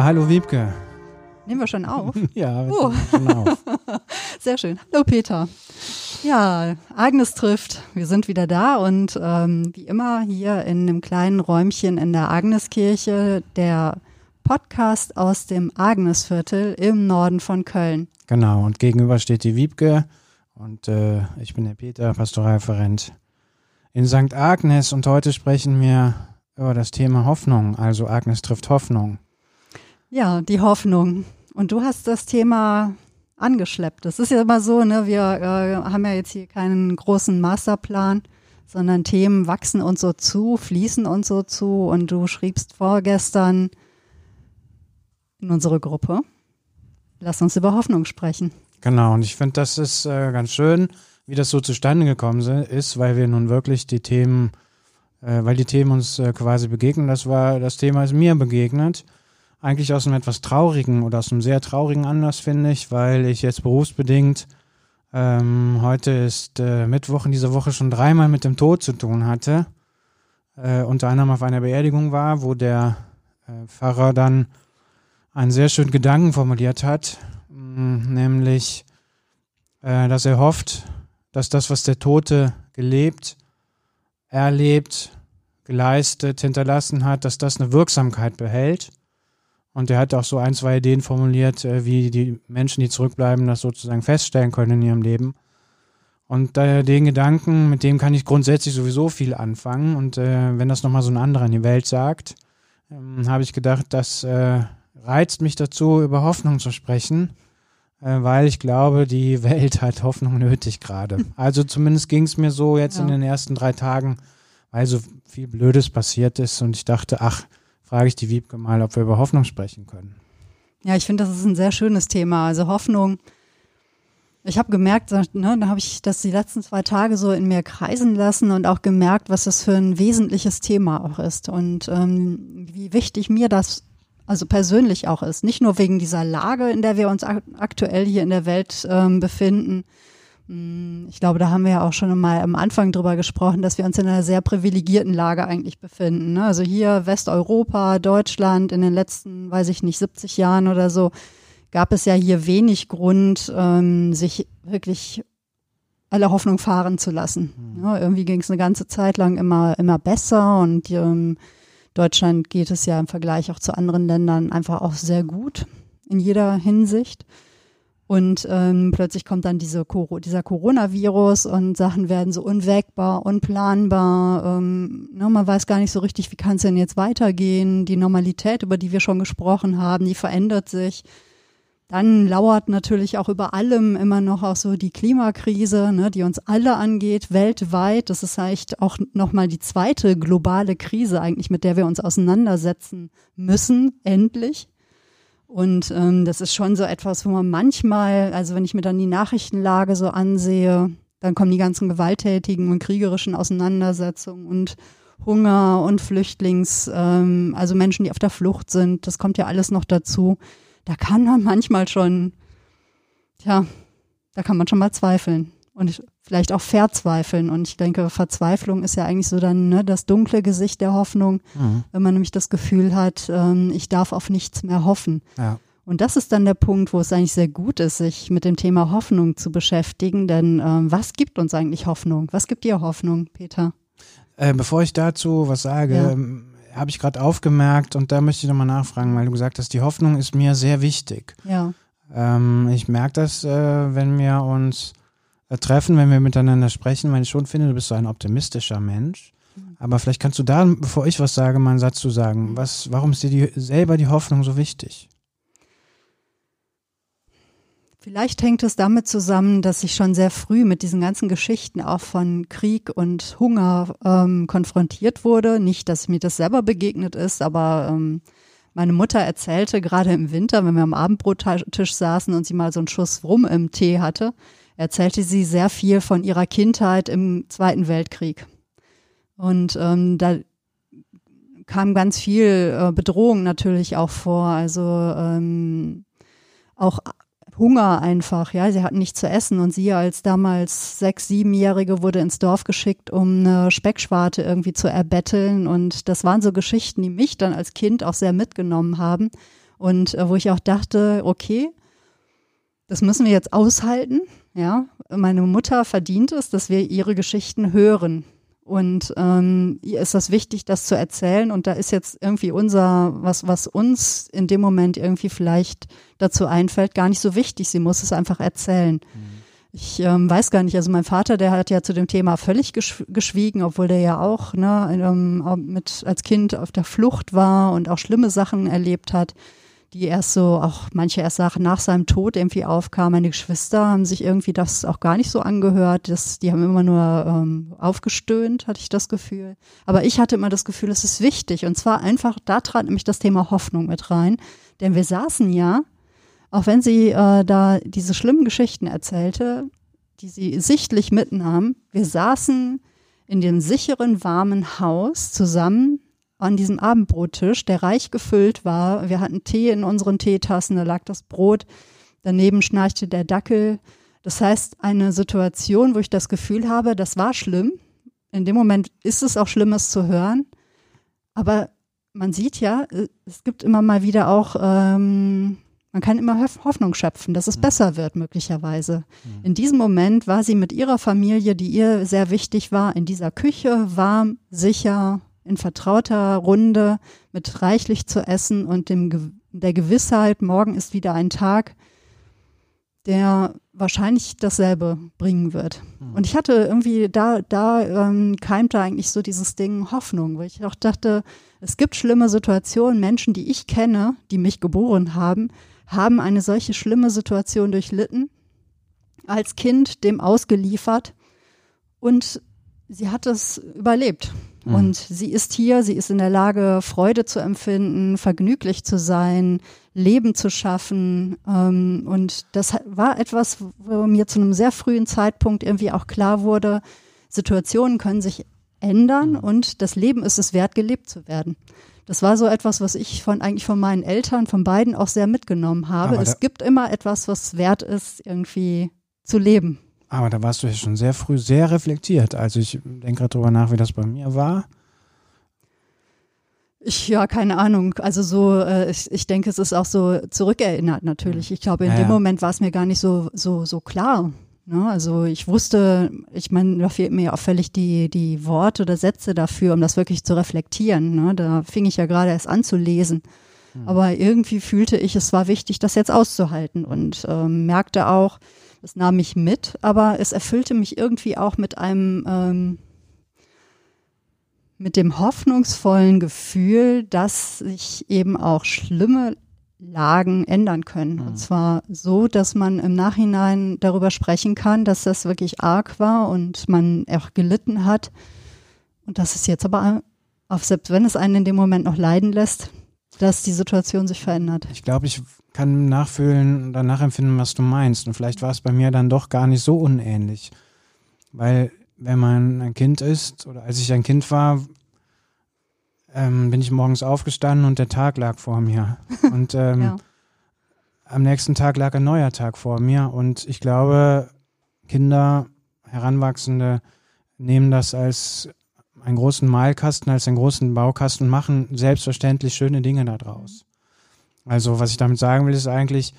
Ja, hallo Wiebke. Nehmen wir schon auf? ja, wir oh. schon auf. Sehr schön. Hallo Peter. Ja, Agnes trifft. Wir sind wieder da und ähm, wie immer hier in einem kleinen Räumchen in der Agneskirche, der Podcast aus dem Agnesviertel im Norden von Köln. Genau, und gegenüber steht die Wiebke und äh, ich bin der Peter, Pastoralreferent in St. Agnes und heute sprechen wir über das Thema Hoffnung, also Agnes trifft Hoffnung. Ja, die Hoffnung. Und du hast das Thema angeschleppt. Das ist ja immer so, ne? Wir äh, haben ja jetzt hier keinen großen Masterplan, sondern Themen wachsen uns so zu, fließen uns so zu. Und du schriebst vorgestern in unsere Gruppe. Lass uns über Hoffnung sprechen. Genau, und ich finde, das ist äh, ganz schön, wie das so zustande gekommen ist, weil wir nun wirklich die Themen, äh, weil die Themen uns äh, quasi begegnen. Das war, das Thema ist mir begegnet eigentlich aus einem etwas traurigen oder aus einem sehr traurigen Anlass, finde ich, weil ich jetzt berufsbedingt ähm, heute ist äh, Mittwoch in dieser Woche schon dreimal mit dem Tod zu tun hatte. Äh, unter anderem auf einer Beerdigung war, wo der äh, Pfarrer dann einen sehr schönen Gedanken formuliert hat, mh, nämlich, äh, dass er hofft, dass das, was der Tote gelebt, erlebt, geleistet, hinterlassen hat, dass das eine Wirksamkeit behält und er hat auch so ein, zwei Ideen formuliert, äh, wie die Menschen, die zurückbleiben, das sozusagen feststellen können in ihrem Leben. Und äh, den Gedanken, mit dem kann ich grundsätzlich sowieso viel anfangen. Und äh, wenn das nochmal so ein anderer in die Welt sagt, ähm, habe ich gedacht, das äh, reizt mich dazu, über Hoffnung zu sprechen, äh, weil ich glaube, die Welt hat Hoffnung nötig gerade. Also zumindest ging es mir so jetzt ja. in den ersten drei Tagen, weil so viel Blödes passiert ist. Und ich dachte, ach, frage ich die Wiebke mal, ob wir über Hoffnung sprechen können. Ja, ich finde, das ist ein sehr schönes Thema. Also Hoffnung. Ich habe gemerkt, ne, da habe ich das die letzten zwei Tage so in mir kreisen lassen und auch gemerkt, was das für ein wesentliches Thema auch ist und ähm, wie wichtig mir das also persönlich auch ist. Nicht nur wegen dieser Lage, in der wir uns aktuell hier in der Welt ähm, befinden, ich glaube, da haben wir ja auch schon mal am Anfang drüber gesprochen, dass wir uns in einer sehr privilegierten Lage eigentlich befinden. Ne? Also hier Westeuropa, Deutschland in den letzten, weiß ich nicht, 70 Jahren oder so, gab es ja hier wenig Grund, ähm, sich wirklich alle Hoffnung fahren zu lassen. Ja, irgendwie ging es eine ganze Zeit lang immer, immer besser und ähm, Deutschland geht es ja im Vergleich auch zu anderen Ländern einfach auch sehr gut in jeder Hinsicht. Und ähm, plötzlich kommt dann diese, dieser Coronavirus und Sachen werden so unwägbar, unplanbar. Ähm, ne, man weiß gar nicht so richtig, wie kann es denn jetzt weitergehen. Die Normalität, über die wir schon gesprochen haben, die verändert sich. Dann lauert natürlich auch über allem immer noch auch so die Klimakrise, ne, die uns alle angeht, weltweit. Das ist echt auch nochmal die zweite globale Krise eigentlich, mit der wir uns auseinandersetzen müssen, endlich. Und ähm, das ist schon so etwas, wo man manchmal, also wenn ich mir dann die Nachrichtenlage so ansehe, dann kommen die ganzen gewalttätigen und kriegerischen Auseinandersetzungen und Hunger und Flüchtlings, ähm, also Menschen, die auf der Flucht sind, das kommt ja alles noch dazu. Da kann man manchmal schon, ja, da kann man schon mal zweifeln und vielleicht auch verzweifeln. Und ich denke, Verzweiflung ist ja eigentlich so dann ne, das dunkle Gesicht der Hoffnung, mhm. wenn man nämlich das Gefühl hat, ähm, ich darf auf nichts mehr hoffen. Ja. Und das ist dann der Punkt, wo es eigentlich sehr gut ist, sich mit dem Thema Hoffnung zu beschäftigen. Denn ähm, was gibt uns eigentlich Hoffnung? Was gibt dir Hoffnung, Peter? Äh, bevor ich dazu was sage, ja. ähm, habe ich gerade aufgemerkt und da möchte ich nochmal nachfragen, weil du gesagt hast, die Hoffnung ist mir sehr wichtig. Ja. Ähm, ich merke das, äh, wenn wir uns treffen, wenn wir miteinander sprechen, weil ich schon finde, du bist so ein optimistischer Mensch. Mhm. Aber vielleicht kannst du da, bevor ich was sage, mal einen Satz zu sagen. Was, warum ist dir die, selber die Hoffnung so wichtig? Vielleicht hängt es damit zusammen, dass ich schon sehr früh mit diesen ganzen Geschichten auch von Krieg und Hunger ähm, konfrontiert wurde. Nicht, dass mir das selber begegnet ist, aber ähm, meine Mutter erzählte gerade im Winter, wenn wir am Abendbrottisch saßen und sie mal so einen Schuss Rum im Tee hatte, erzählte sie sehr viel von ihrer Kindheit im Zweiten Weltkrieg. Und ähm, da kam ganz viel äh, Bedrohung natürlich auch vor, also ähm, auch Hunger einfach, ja, sie hatten nichts zu essen und sie als damals sechs, siebenjährige wurde ins Dorf geschickt, um eine Speckschwarte irgendwie zu erbetteln und das waren so Geschichten, die mich dann als Kind auch sehr mitgenommen haben Und äh, wo ich auch dachte, okay, das müssen wir jetzt aushalten. Ja, meine Mutter verdient es, dass wir ihre Geschichten hören. Und ähm, ihr ist das wichtig, das zu erzählen. Und da ist jetzt irgendwie unser, was, was uns in dem Moment irgendwie vielleicht dazu einfällt, gar nicht so wichtig. Sie muss es einfach erzählen. Mhm. Ich ähm, weiß gar nicht, also mein Vater, der hat ja zu dem Thema völlig geschwiegen, obwohl der ja auch ne, ähm, mit als Kind auf der Flucht war und auch schlimme Sachen erlebt hat die erst so, auch manche erst Sachen nach seinem Tod irgendwie aufkamen. Meine Geschwister haben sich irgendwie das auch gar nicht so angehört. Das, die haben immer nur ähm, aufgestöhnt, hatte ich das Gefühl. Aber ich hatte immer das Gefühl, es ist wichtig. Und zwar einfach, da trat nämlich das Thema Hoffnung mit rein. Denn wir saßen ja, auch wenn sie äh, da diese schlimmen Geschichten erzählte, die sie sichtlich mitnahm, wir saßen in dem sicheren, warmen Haus zusammen an diesem Abendbrottisch, der reich gefüllt war. Wir hatten Tee in unseren Teetassen, da lag das Brot, daneben schnarchte der Dackel. Das heißt, eine Situation, wo ich das Gefühl habe, das war schlimm. In dem Moment ist es auch Schlimmes zu hören. Aber man sieht ja, es gibt immer mal wieder auch, ähm, man kann immer Hoffnung schöpfen, dass es mhm. besser wird, möglicherweise. Mhm. In diesem Moment war sie mit ihrer Familie, die ihr sehr wichtig war, in dieser Küche, warm, sicher, in vertrauter Runde mit reichlich zu essen und dem, der Gewissheit, morgen ist wieder ein Tag, der wahrscheinlich dasselbe bringen wird. Mhm. Und ich hatte irgendwie, da, da ähm, keimte eigentlich so dieses Ding Hoffnung, weil ich auch dachte, es gibt schlimme Situationen, Menschen, die ich kenne, die mich geboren haben, haben eine solche schlimme Situation durchlitten, als Kind dem ausgeliefert und sie hat es überlebt. Mhm. Und sie ist hier, sie ist in der Lage, Freude zu empfinden, vergnüglich zu sein, Leben zu schaffen. Ähm, und das war etwas, wo mir zu einem sehr frühen Zeitpunkt irgendwie auch klar wurde, Situationen können sich ändern mhm. und das Leben ist es wert, gelebt zu werden. Das war so etwas, was ich von eigentlich von meinen Eltern, von beiden auch sehr mitgenommen habe. Aber es gibt immer etwas, was wert ist, irgendwie zu leben. Aber da warst du ja schon sehr früh sehr reflektiert. Also ich denke gerade drüber nach, wie das bei mir war. Ich, ja, keine Ahnung. Also so, äh, ich, ich denke, es ist auch so zurückerinnert natürlich. Ich glaube, in ja, dem ja. Moment war es mir gar nicht so, so, so klar. Ne? Also ich wusste, ich meine, da fehlt mir ja auch völlig die, die Worte oder Sätze dafür, um das wirklich zu reflektieren. Ne? Da fing ich ja gerade erst an zu lesen. Hm. Aber irgendwie fühlte ich, es war wichtig, das jetzt auszuhalten und ähm, merkte auch, das nahm mich mit, aber es erfüllte mich irgendwie auch mit einem, ähm, mit dem hoffnungsvollen Gefühl, dass sich eben auch schlimme Lagen ändern können. Mhm. Und zwar so, dass man im Nachhinein darüber sprechen kann, dass das wirklich arg war und man auch gelitten hat. Und dass es jetzt aber, auch selbst wenn es einen in dem Moment noch leiden lässt, dass die Situation sich verändert. Ich glaube, ich kann nachfühlen oder nachempfinden, was du meinst. Und vielleicht war es bei mir dann doch gar nicht so unähnlich. Weil wenn man ein Kind ist oder als ich ein Kind war, ähm, bin ich morgens aufgestanden und der Tag lag vor mir. Und ähm, ja. am nächsten Tag lag ein neuer Tag vor mir. Und ich glaube, Kinder, Heranwachsende nehmen das als einen großen Malkasten, als einen großen Baukasten und machen selbstverständlich schöne Dinge daraus. Also was ich damit sagen will, ist eigentlich,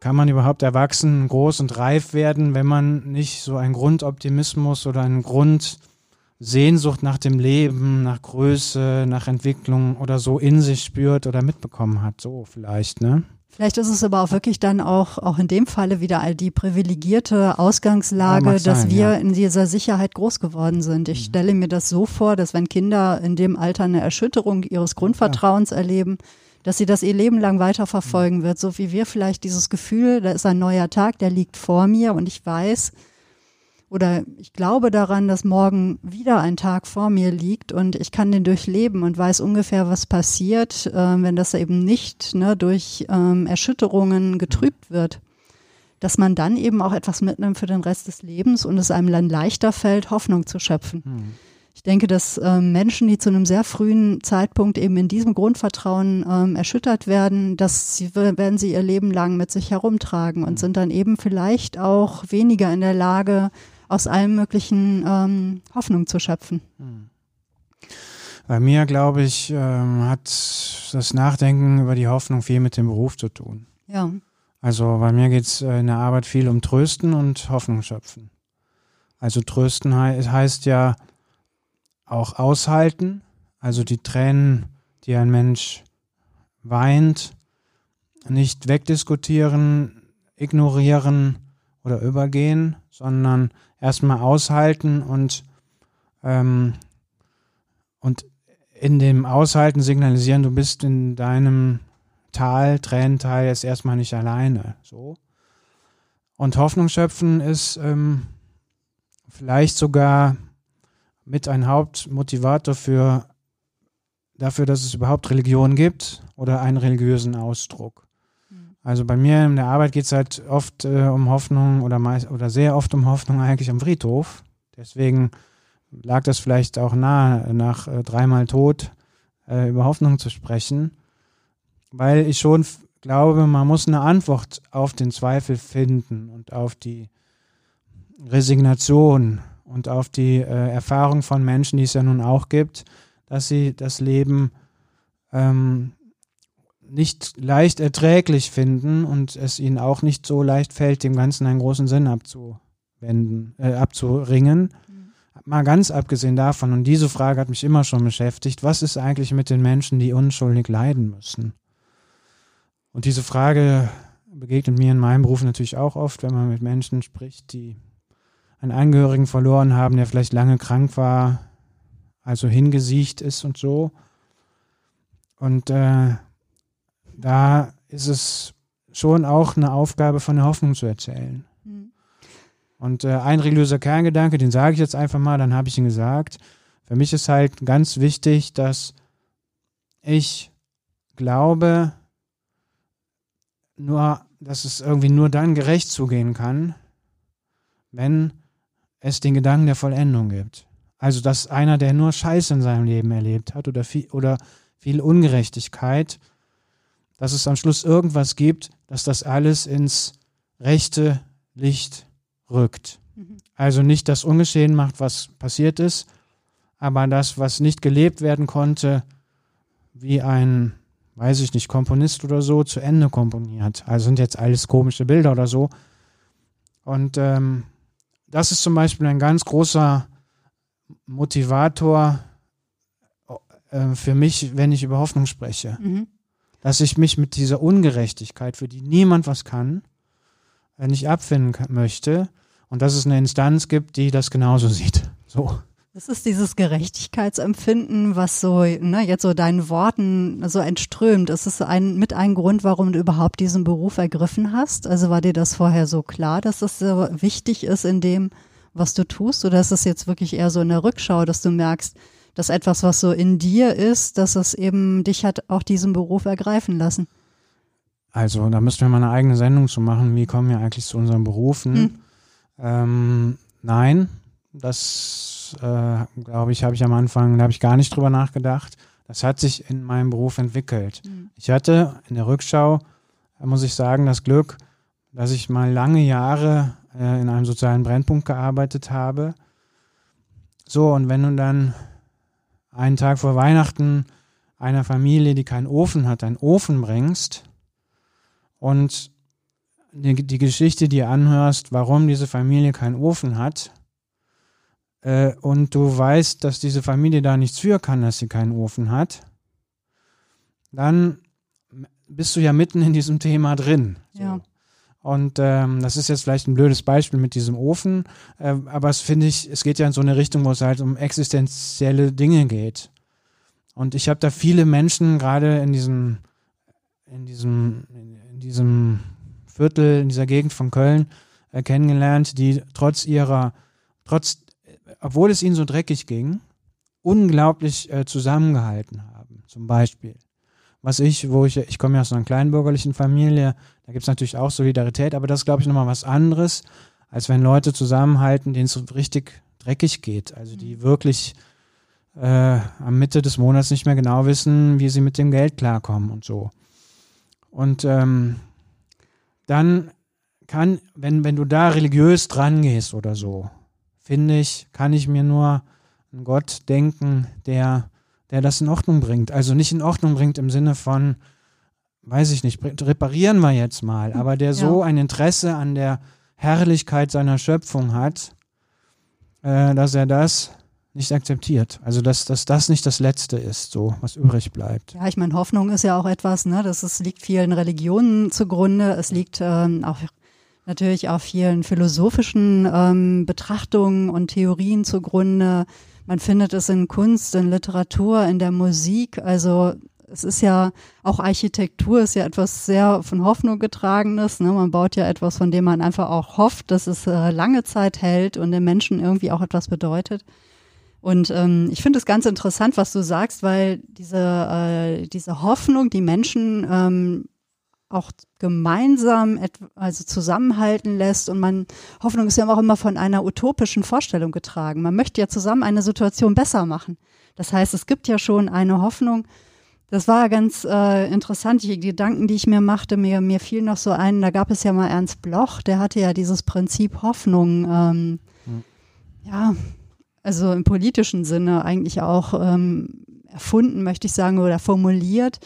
kann man überhaupt erwachsen, groß und reif werden, wenn man nicht so einen Grundoptimismus oder einen Grundsehnsucht nach dem Leben, nach Größe, nach Entwicklung oder so in sich spürt oder mitbekommen hat. So vielleicht, ne? Vielleicht ist es aber auch wirklich dann auch, auch in dem Falle wieder all die privilegierte Ausgangslage, ja, dass wir ja. in dieser Sicherheit groß geworden sind. Ich mhm. stelle mir das so vor, dass wenn Kinder in dem Alter eine Erschütterung ihres Grundvertrauens ja. erleben, dass sie das ihr Leben lang weiterverfolgen wird, so wie wir vielleicht dieses Gefühl, da ist ein neuer Tag, der liegt vor mir und ich weiß oder ich glaube daran, dass morgen wieder ein Tag vor mir liegt und ich kann den durchleben und weiß ungefähr, was passiert, äh, wenn das eben nicht ne, durch ähm, Erschütterungen getrübt wird dass man dann eben auch etwas mitnimmt für den Rest des Lebens und es einem dann leichter fällt, Hoffnung zu schöpfen. Mhm. Ich denke, dass ähm, Menschen, die zu einem sehr frühen Zeitpunkt eben in diesem Grundvertrauen ähm, erschüttert werden, dass sie werden sie ihr Leben lang mit sich herumtragen und mhm. sind dann eben vielleicht auch weniger in der Lage, aus allem möglichen ähm, Hoffnung zu schöpfen. Mhm. Bei mir, glaube ich, ähm, hat das Nachdenken über die Hoffnung viel mit dem Beruf zu tun. Ja. Also bei mir geht es in der Arbeit viel um Trösten und Hoffnung schöpfen. Also Trösten he heißt ja auch aushalten, also die Tränen, die ein Mensch weint, nicht wegdiskutieren, ignorieren oder übergehen, sondern erstmal aushalten und, ähm, und in dem Aushalten signalisieren, du bist in deinem Tal, Tränental jetzt erstmal nicht alleine. So. Und Hoffnung schöpfen ist ähm, vielleicht sogar mit ein Hauptmotivator für dafür, dass es überhaupt Religion gibt oder einen religiösen Ausdruck. Mhm. Also bei mir in der Arbeit geht es halt oft äh, um Hoffnung oder meist oder sehr oft um Hoffnung eigentlich am Friedhof. Deswegen lag das vielleicht auch nahe, nach äh, dreimal Tod äh, über Hoffnung zu sprechen, weil ich schon glaube, man muss eine Antwort auf den Zweifel finden und auf die Resignation und auf die äh, Erfahrung von Menschen, die es ja nun auch gibt, dass sie das Leben ähm, nicht leicht erträglich finden und es ihnen auch nicht so leicht fällt, dem Ganzen einen großen Sinn abzuwenden, äh, abzuringen. Mhm. Mal ganz abgesehen davon, und diese Frage hat mich immer schon beschäftigt, was ist eigentlich mit den Menschen, die unschuldig leiden müssen? Und diese Frage begegnet mir in meinem Beruf natürlich auch oft, wenn man mit Menschen spricht, die einen Angehörigen verloren haben, der vielleicht lange krank war, also hingesiecht ist und so. Und äh, da ist es schon auch eine Aufgabe von der Hoffnung zu erzählen. Mhm. Und äh, ein religiöser Kerngedanke, den sage ich jetzt einfach mal, dann habe ich ihn gesagt. Für mich ist halt ganz wichtig, dass ich glaube, nur, dass es irgendwie nur dann gerecht zugehen kann, wenn es den Gedanken der Vollendung gibt. Also, dass einer, der nur Scheiße in seinem Leben erlebt hat oder viel, oder viel Ungerechtigkeit, dass es am Schluss irgendwas gibt, dass das alles ins rechte Licht rückt. Mhm. Also nicht das Ungeschehen macht, was passiert ist, aber das, was nicht gelebt werden konnte, wie ein, weiß ich nicht, Komponist oder so, zu Ende komponiert. Also sind jetzt alles komische Bilder oder so. Und ähm, das ist zum Beispiel ein ganz großer Motivator äh, für mich, wenn ich über Hoffnung spreche. Mhm. Dass ich mich mit dieser Ungerechtigkeit, für die niemand was kann, äh, nicht abfinden kann, möchte. Und dass es eine Instanz gibt, die das genauso sieht. So. Das ist dieses Gerechtigkeitsempfinden, was so, ne, jetzt so deinen Worten so entströmt. Ist es ein, mit ein Grund, warum du überhaupt diesen Beruf ergriffen hast? Also war dir das vorher so klar, dass das so wichtig ist in dem, was du tust? Oder ist es jetzt wirklich eher so in der Rückschau, dass du merkst, dass etwas, was so in dir ist, dass es eben dich hat auch diesen Beruf ergreifen lassen? Also, da müssten wir mal eine eigene Sendung zu machen. Wie kommen wir eigentlich zu unseren Berufen? Hm. Ähm, nein, das äh, glaube ich, habe ich am Anfang, da habe ich gar nicht drüber nachgedacht. Das hat sich in meinem Beruf entwickelt. Mhm. Ich hatte in der Rückschau, muss ich sagen, das Glück, dass ich mal lange Jahre äh, in einem sozialen Brennpunkt gearbeitet habe. So, und wenn du dann einen Tag vor Weihnachten einer Familie, die keinen Ofen hat, einen Ofen bringst und die, die Geschichte dir anhörst, warum diese Familie keinen Ofen hat, äh, und du weißt, dass diese Familie da nichts für kann, dass sie keinen Ofen hat, dann bist du ja mitten in diesem Thema drin. So. Ja. Und ähm, das ist jetzt vielleicht ein blödes Beispiel mit diesem Ofen, äh, aber es finde ich, es geht ja in so eine Richtung, wo es halt um existenzielle Dinge geht. Und ich habe da viele Menschen gerade in diesem, in diesem, in diesem Viertel, in dieser Gegend von Köln äh, kennengelernt, die trotz ihrer, trotz obwohl es ihnen so dreckig ging, unglaublich äh, zusammengehalten haben. Zum Beispiel. Was ich, wo ich, ich komme ja aus einer kleinbürgerlichen Familie, da gibt es natürlich auch Solidarität, aber das ist, glaube ich, nochmal was anderes, als wenn Leute zusammenhalten, denen es richtig dreckig geht. Also die mhm. wirklich äh, am Mitte des Monats nicht mehr genau wissen, wie sie mit dem Geld klarkommen und so. Und ähm, dann kann, wenn, wenn du da religiös dran gehst oder so, finde ich, kann ich mir nur einen Gott denken, der der das in Ordnung bringt. Also nicht in Ordnung bringt im Sinne von, weiß ich nicht, reparieren wir jetzt mal, aber der so ein Interesse an der Herrlichkeit seiner Schöpfung hat, äh, dass er das nicht akzeptiert. Also dass, dass das nicht das Letzte ist, so was übrig bleibt. Ja, ich meine, Hoffnung ist ja auch etwas, ne, das ist, liegt vielen Religionen zugrunde, es liegt ähm, auch natürlich auch vielen philosophischen ähm, Betrachtungen und Theorien zugrunde. Man findet es in Kunst, in Literatur, in der Musik. Also es ist ja auch Architektur ist ja etwas sehr von Hoffnung getragenes. Ne? Man baut ja etwas, von dem man einfach auch hofft, dass es äh, lange Zeit hält und den Menschen irgendwie auch etwas bedeutet. Und ähm, ich finde es ganz interessant, was du sagst, weil diese, äh, diese Hoffnung, die Menschen ähm, auch gemeinsam also zusammenhalten lässt und man Hoffnung ist ja auch immer von einer utopischen Vorstellung getragen. Man möchte ja zusammen eine Situation besser machen. Das heißt, es gibt ja schon eine Hoffnung. Das war ganz äh, interessant, die Gedanken, die ich mir machte, mir, mir fiel noch so ein, da gab es ja mal Ernst Bloch, der hatte ja dieses Prinzip Hoffnung, ähm, mhm. ja, also im politischen Sinne eigentlich auch ähm, erfunden, möchte ich sagen, oder formuliert.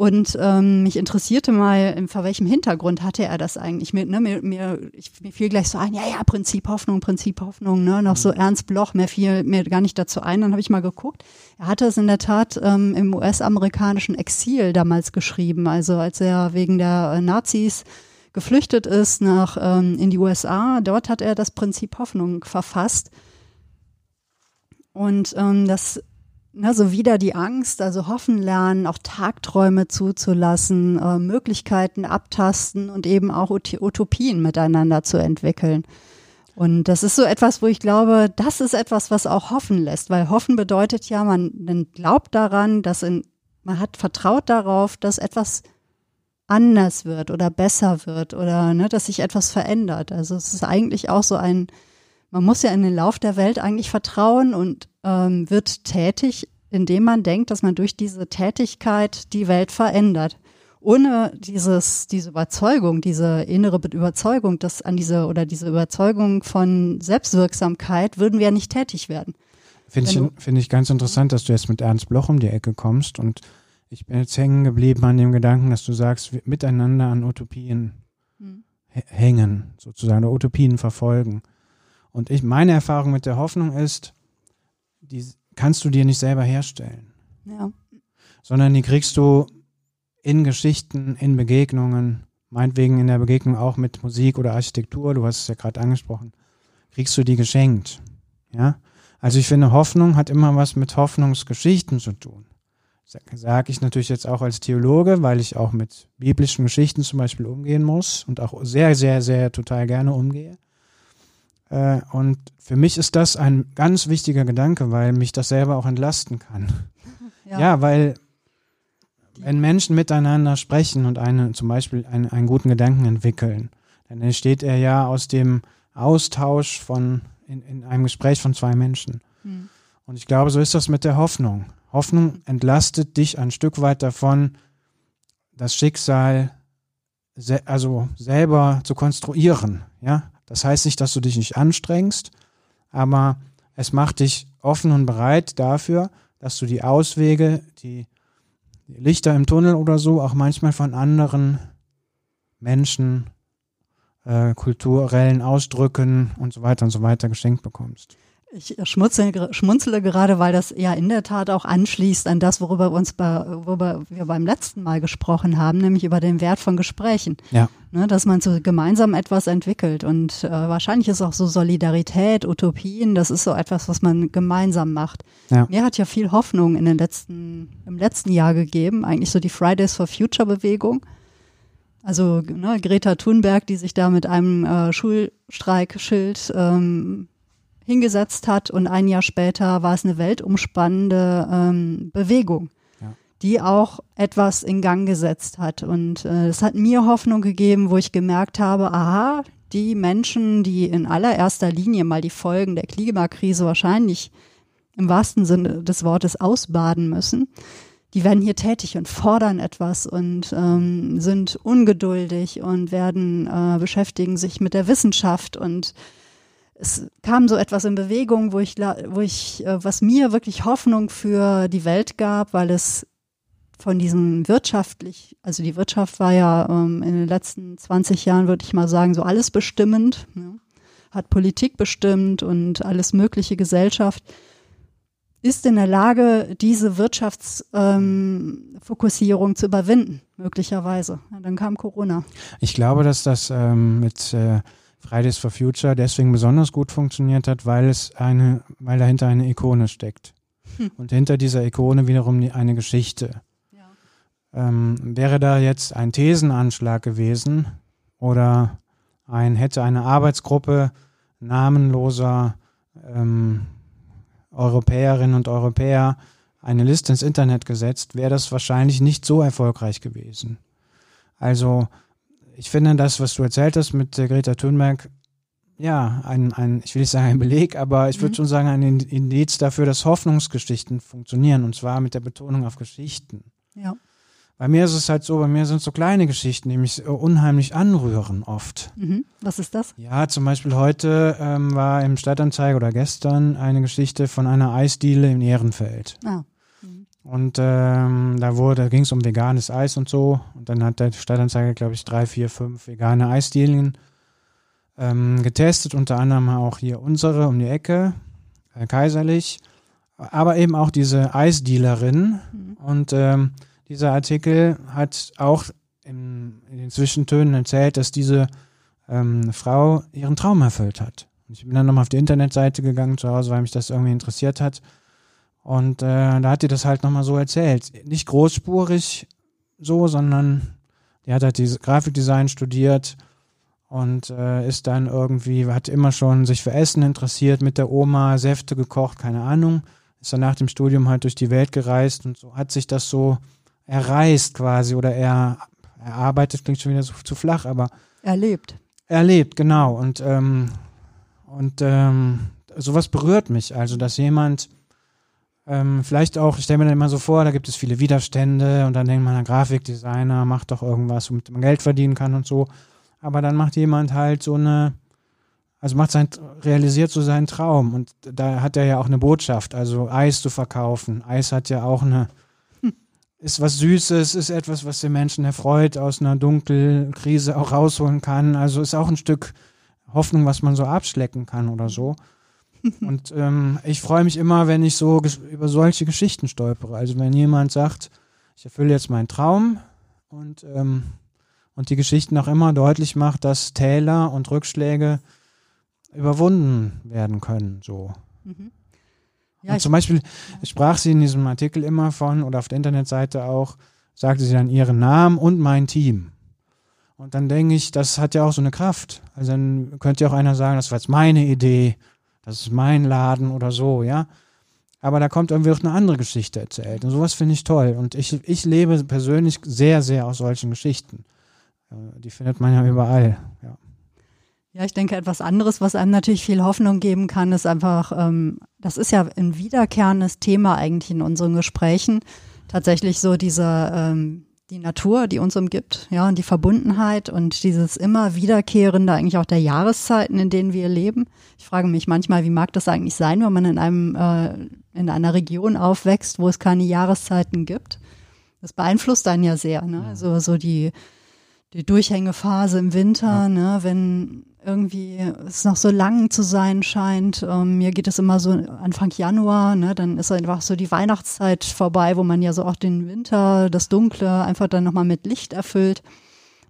Und ähm, mich interessierte mal, vor welchem Hintergrund hatte er das eigentlich mit? Ne? Mir, mir, ich, mir fiel gleich so ein, ja, ja, Prinzip Hoffnung, Prinzip Hoffnung, ne? noch so mhm. Ernst Bloch, mehr fiel mir gar nicht dazu ein. Dann habe ich mal geguckt. Er hatte es in der Tat ähm, im US-amerikanischen Exil damals geschrieben, also als er wegen der äh, Nazis geflüchtet ist nach ähm, in die USA. Dort hat er das Prinzip Hoffnung verfasst. Und ähm, das, na, so wieder die Angst, also hoffen lernen, auch Tagträume zuzulassen, äh, Möglichkeiten abtasten und eben auch Ut Utopien miteinander zu entwickeln. Und das ist so etwas, wo ich glaube, das ist etwas, was auch hoffen lässt, weil hoffen bedeutet ja, man, man glaubt daran, dass in, man hat vertraut darauf, dass etwas anders wird oder besser wird oder ne, dass sich etwas verändert. Also es ist eigentlich auch so ein, man muss ja in den Lauf der Welt eigentlich vertrauen und ähm, wird tätig, indem man denkt, dass man durch diese Tätigkeit die Welt verändert. Ohne dieses, diese Überzeugung, diese innere Überzeugung, dass an diese oder diese Überzeugung von Selbstwirksamkeit würden wir ja nicht tätig werden. Finde ich, find ich ganz interessant, dass du jetzt mit Ernst Bloch um die Ecke kommst und ich bin jetzt hängen geblieben an dem Gedanken, dass du sagst, miteinander an Utopien hm. hängen, sozusagen, oder Utopien verfolgen. Und ich, meine Erfahrung mit der Hoffnung ist, die kannst du dir nicht selber herstellen. Ja. Sondern die kriegst du in Geschichten, in Begegnungen, meinetwegen in der Begegnung auch mit Musik oder Architektur, du hast es ja gerade angesprochen, kriegst du die geschenkt. Ja? Also ich finde, Hoffnung hat immer was mit Hoffnungsgeschichten zu tun. Sage ich natürlich jetzt auch als Theologe, weil ich auch mit biblischen Geschichten zum Beispiel umgehen muss und auch sehr, sehr, sehr total gerne umgehe. Äh, und für mich ist das ein ganz wichtiger Gedanke, weil mich das selber auch entlasten kann. Ja, ja weil wenn Menschen miteinander sprechen und eine, zum Beispiel einen, einen guten Gedanken entwickeln, dann entsteht er ja aus dem Austausch von, in, in einem Gespräch von zwei Menschen. Mhm. Und ich glaube, so ist das mit der Hoffnung. Hoffnung entlastet dich ein Stück weit davon, das Schicksal se also selber zu konstruieren. Ja, das heißt nicht, dass du dich nicht anstrengst, aber es macht dich offen und bereit dafür, dass du die Auswege, die, Lichter im Tunnel oder so auch manchmal von anderen Menschen, äh, kulturellen Ausdrücken und so weiter und so weiter geschenkt bekommst. Ich schmunzle, schmunzle gerade, weil das ja in der Tat auch anschließt an das, worüber wir uns bei, worüber wir beim letzten Mal gesprochen haben, nämlich über den Wert von Gesprächen. Ja. Ne, dass man so gemeinsam etwas entwickelt. Und äh, wahrscheinlich ist auch so Solidarität, Utopien, das ist so etwas, was man gemeinsam macht. Ja. Mir hat ja viel Hoffnung in den letzten, im letzten Jahr gegeben, eigentlich so die Fridays for Future Bewegung. Also ne, Greta Thunberg, die sich da mit einem äh, Schulstreikschild ähm, hingesetzt hat und ein Jahr später war es eine weltumspannende ähm, Bewegung, ja. die auch etwas in Gang gesetzt hat. Und äh, es hat mir Hoffnung gegeben, wo ich gemerkt habe, aha, die Menschen, die in allererster Linie mal die Folgen der Klimakrise wahrscheinlich im wahrsten Sinne des Wortes ausbaden müssen, die werden hier tätig und fordern etwas und ähm, sind ungeduldig und werden äh, beschäftigen sich mit der Wissenschaft und es kam so etwas in Bewegung, wo ich, wo ich, äh, was mir wirklich Hoffnung für die Welt gab, weil es von diesem wirtschaftlich, also die Wirtschaft war ja ähm, in den letzten 20 Jahren, würde ich mal sagen, so alles bestimmend, ja, hat Politik bestimmt und alles mögliche Gesellschaft ist in der Lage, diese Wirtschaftsfokussierung ähm, zu überwinden, möglicherweise. Ja, dann kam Corona. Ich glaube, dass das ähm, mit äh, Fridays for Future deswegen besonders gut funktioniert hat, weil es eine, weil dahinter eine Ikone steckt. Hm. Und hinter dieser Ikone wiederum eine Geschichte. Ja. Ähm, wäre da jetzt ein Thesenanschlag gewesen oder ein, hätte eine Arbeitsgruppe namenloser ähm, Europäerinnen und Europäer eine Liste ins Internet gesetzt, wäre das wahrscheinlich nicht so erfolgreich gewesen. Also ich finde das, was du erzählt hast mit Greta Thunberg, ja, ein, ein, ich will nicht sagen ein Beleg, aber ich würde mhm. schon sagen ein Indiz dafür, dass Hoffnungsgeschichten funktionieren und zwar mit der Betonung auf Geschichten. Ja. Bei mir ist es halt so, bei mir sind so kleine Geschichten, die mich unheimlich anrühren oft. Mhm. Was ist das? Ja, zum Beispiel heute ähm, war im Stadtanzeiger oder gestern eine Geschichte von einer Eisdiele in Ehrenfeld. Ah. Und ähm, da wurde, ging es um veganes Eis und so. Und dann hat der Stadtanzeiger, glaube ich, drei, vier, fünf vegane Eisdielen ähm, getestet, unter anderem auch hier unsere um die Ecke, äh, kaiserlich, aber eben auch diese Eisdealerin. Mhm. Und ähm, dieser Artikel hat auch in, in den Zwischentönen erzählt, dass diese ähm, Frau ihren Traum erfüllt hat. Und ich bin dann nochmal auf die Internetseite gegangen zu Hause, weil mich das irgendwie interessiert hat. Und äh, da hat die das halt nochmal so erzählt. Nicht großspurig so, sondern die hat halt diese Grafikdesign studiert und äh, ist dann irgendwie, hat immer schon sich für Essen interessiert, mit der Oma Säfte gekocht, keine Ahnung. Ist dann nach dem Studium halt durch die Welt gereist und so hat sich das so er reist quasi oder er, er arbeitet, klingt schon wieder so zu flach, aber er lebt. Er lebt, genau. Und, ähm, und ähm, sowas berührt mich. Also, dass jemand ähm, vielleicht auch, ich stelle mir dann immer so vor, da gibt es viele Widerstände und dann denkt man, ein Grafikdesigner macht doch irgendwas, womit man Geld verdienen kann und so. Aber dann macht jemand halt so eine, also macht sein, realisiert so seinen Traum und da hat er ja auch eine Botschaft, also Eis zu verkaufen. Eis hat ja auch eine, ist was Süßes, ist etwas, was den Menschen erfreut, aus einer dunklen Krise auch rausholen kann. Also ist auch ein Stück Hoffnung, was man so abschlecken kann oder so. Und ähm, ich freue mich immer, wenn ich so über solche Geschichten stolpere. Also wenn jemand sagt, ich erfülle jetzt meinen Traum und, ähm, und die Geschichten auch immer deutlich macht, dass Täler und Rückschläge überwunden werden können. So. Mhm. Ja, und zum Beispiel sprach sie in diesem Artikel immer von, oder auf der Internetseite auch, sagte sie dann ihren Namen und mein Team. Und dann denke ich, das hat ja auch so eine Kraft. Also dann könnte ja auch einer sagen, das war jetzt meine Idee, das ist mein Laden oder so, ja. Aber da kommt irgendwie auch eine andere Geschichte erzählt. Und sowas finde ich toll. Und ich, ich lebe persönlich sehr, sehr aus solchen Geschichten. Die findet man ja überall, ja. Ja, ich denke, etwas anderes, was einem natürlich viel Hoffnung geben kann, ist einfach, ähm, das ist ja ein wiederkehrendes Thema eigentlich in unseren Gesprächen. Tatsächlich so diese, ähm, die Natur, die uns umgibt, ja, und die Verbundenheit und dieses immer wiederkehrende eigentlich auch der Jahreszeiten, in denen wir leben. Ich frage mich manchmal, wie mag das eigentlich sein, wenn man in einem, äh, in einer Region aufwächst, wo es keine Jahreszeiten gibt? Das beeinflusst einen ja sehr, ne? Also so die, die Durchhängephase im Winter, ja. ne, wenn irgendwie es noch so lang zu sein scheint. Ähm, mir geht es immer so Anfang Januar, ne, dann ist einfach so die Weihnachtszeit vorbei, wo man ja so auch den Winter, das Dunkle einfach dann nochmal mit Licht erfüllt.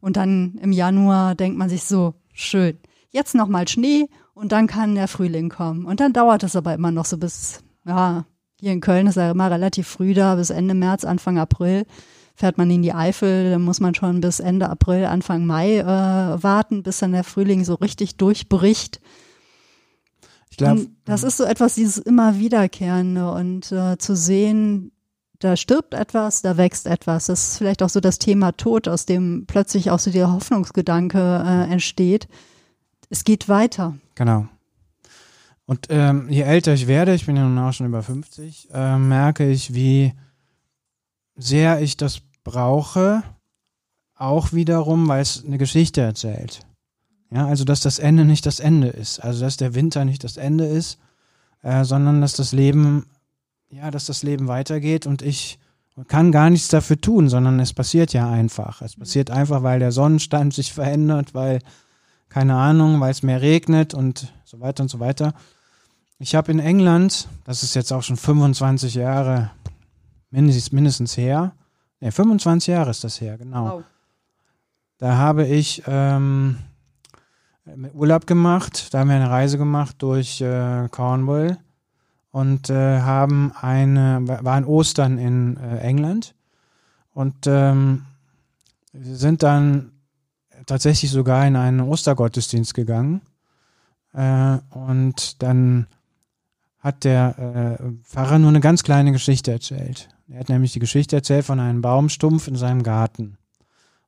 Und dann im Januar denkt man sich so, schön, jetzt nochmal Schnee und dann kann der Frühling kommen. Und dann dauert es aber immer noch so bis, ja, hier in Köln ist er immer relativ früh da, bis Ende März, Anfang April fährt man in die Eifel, dann muss man schon bis Ende April, Anfang Mai äh, warten, bis dann der Frühling so richtig durchbricht. Ich glaube, das ist so etwas, dieses immer wiederkehrende und äh, zu sehen, da stirbt etwas, da wächst etwas. Das ist vielleicht auch so das Thema Tod, aus dem plötzlich auch so der Hoffnungsgedanke äh, entsteht. Es geht weiter. Genau. Und ähm, je älter ich werde, ich bin ja nun auch schon über 50, äh, merke ich, wie sehr ich das brauche, auch wiederum, weil es eine Geschichte erzählt. Ja, also dass das Ende nicht das Ende ist. Also dass der Winter nicht das Ende ist, äh, sondern dass das Leben, ja, dass das Leben weitergeht und ich kann gar nichts dafür tun, sondern es passiert ja einfach. Es passiert einfach, weil der Sonnenstand sich verändert, weil, keine Ahnung, weil es mehr regnet und so weiter und so weiter. Ich habe in England, das ist jetzt auch schon 25 Jahre mindestens, mindestens her, ne, 25 Jahre ist das her, genau. Wow. Da habe ich ähm, Urlaub gemacht, da haben wir eine Reise gemacht durch äh, Cornwall und äh, haben eine, waren Ostern in äh, England und ähm, wir sind dann tatsächlich sogar in einen Ostergottesdienst gegangen äh, und dann hat der äh, Pfarrer nur eine ganz kleine Geschichte erzählt. Er hat nämlich die Geschichte erzählt von einem Baumstumpf in seinem Garten.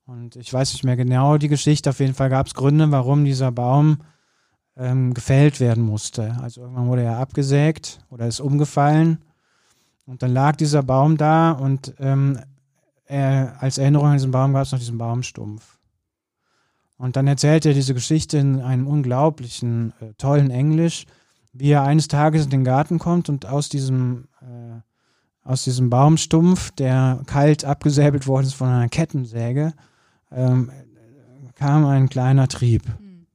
Und ich weiß nicht mehr genau die Geschichte. Auf jeden Fall gab es Gründe, warum dieser Baum ähm, gefällt werden musste. Also irgendwann wurde er abgesägt oder ist umgefallen. Und dann lag dieser Baum da und ähm, er, als Erinnerung an diesen Baum gab es noch diesen Baumstumpf. Und dann erzählt er diese Geschichte in einem unglaublichen, äh, tollen Englisch, wie er eines Tages in den Garten kommt und aus diesem, äh, aus diesem Baumstumpf, der kalt abgesäbelt worden ist von einer Kettensäge, ähm, kam ein kleiner Trieb. Mhm.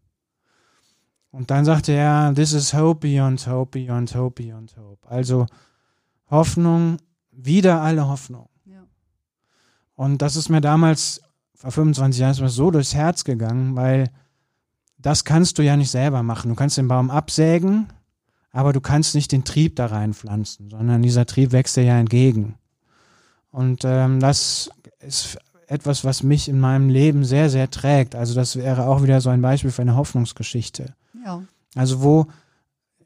Und dann sagte er, this is hope beyond hope beyond hope beyond hope. Also Hoffnung, wieder alle Hoffnung. Ja. Und das ist mir damals, vor 25 Jahren, so durchs Herz gegangen, weil das kannst du ja nicht selber machen. Du kannst den Baum absägen, aber du kannst nicht den Trieb da reinpflanzen, sondern dieser Trieb wächst dir ja entgegen. Und ähm, das ist etwas, was mich in meinem Leben sehr, sehr trägt. Also das wäre auch wieder so ein Beispiel für eine Hoffnungsgeschichte. Ja. Also wo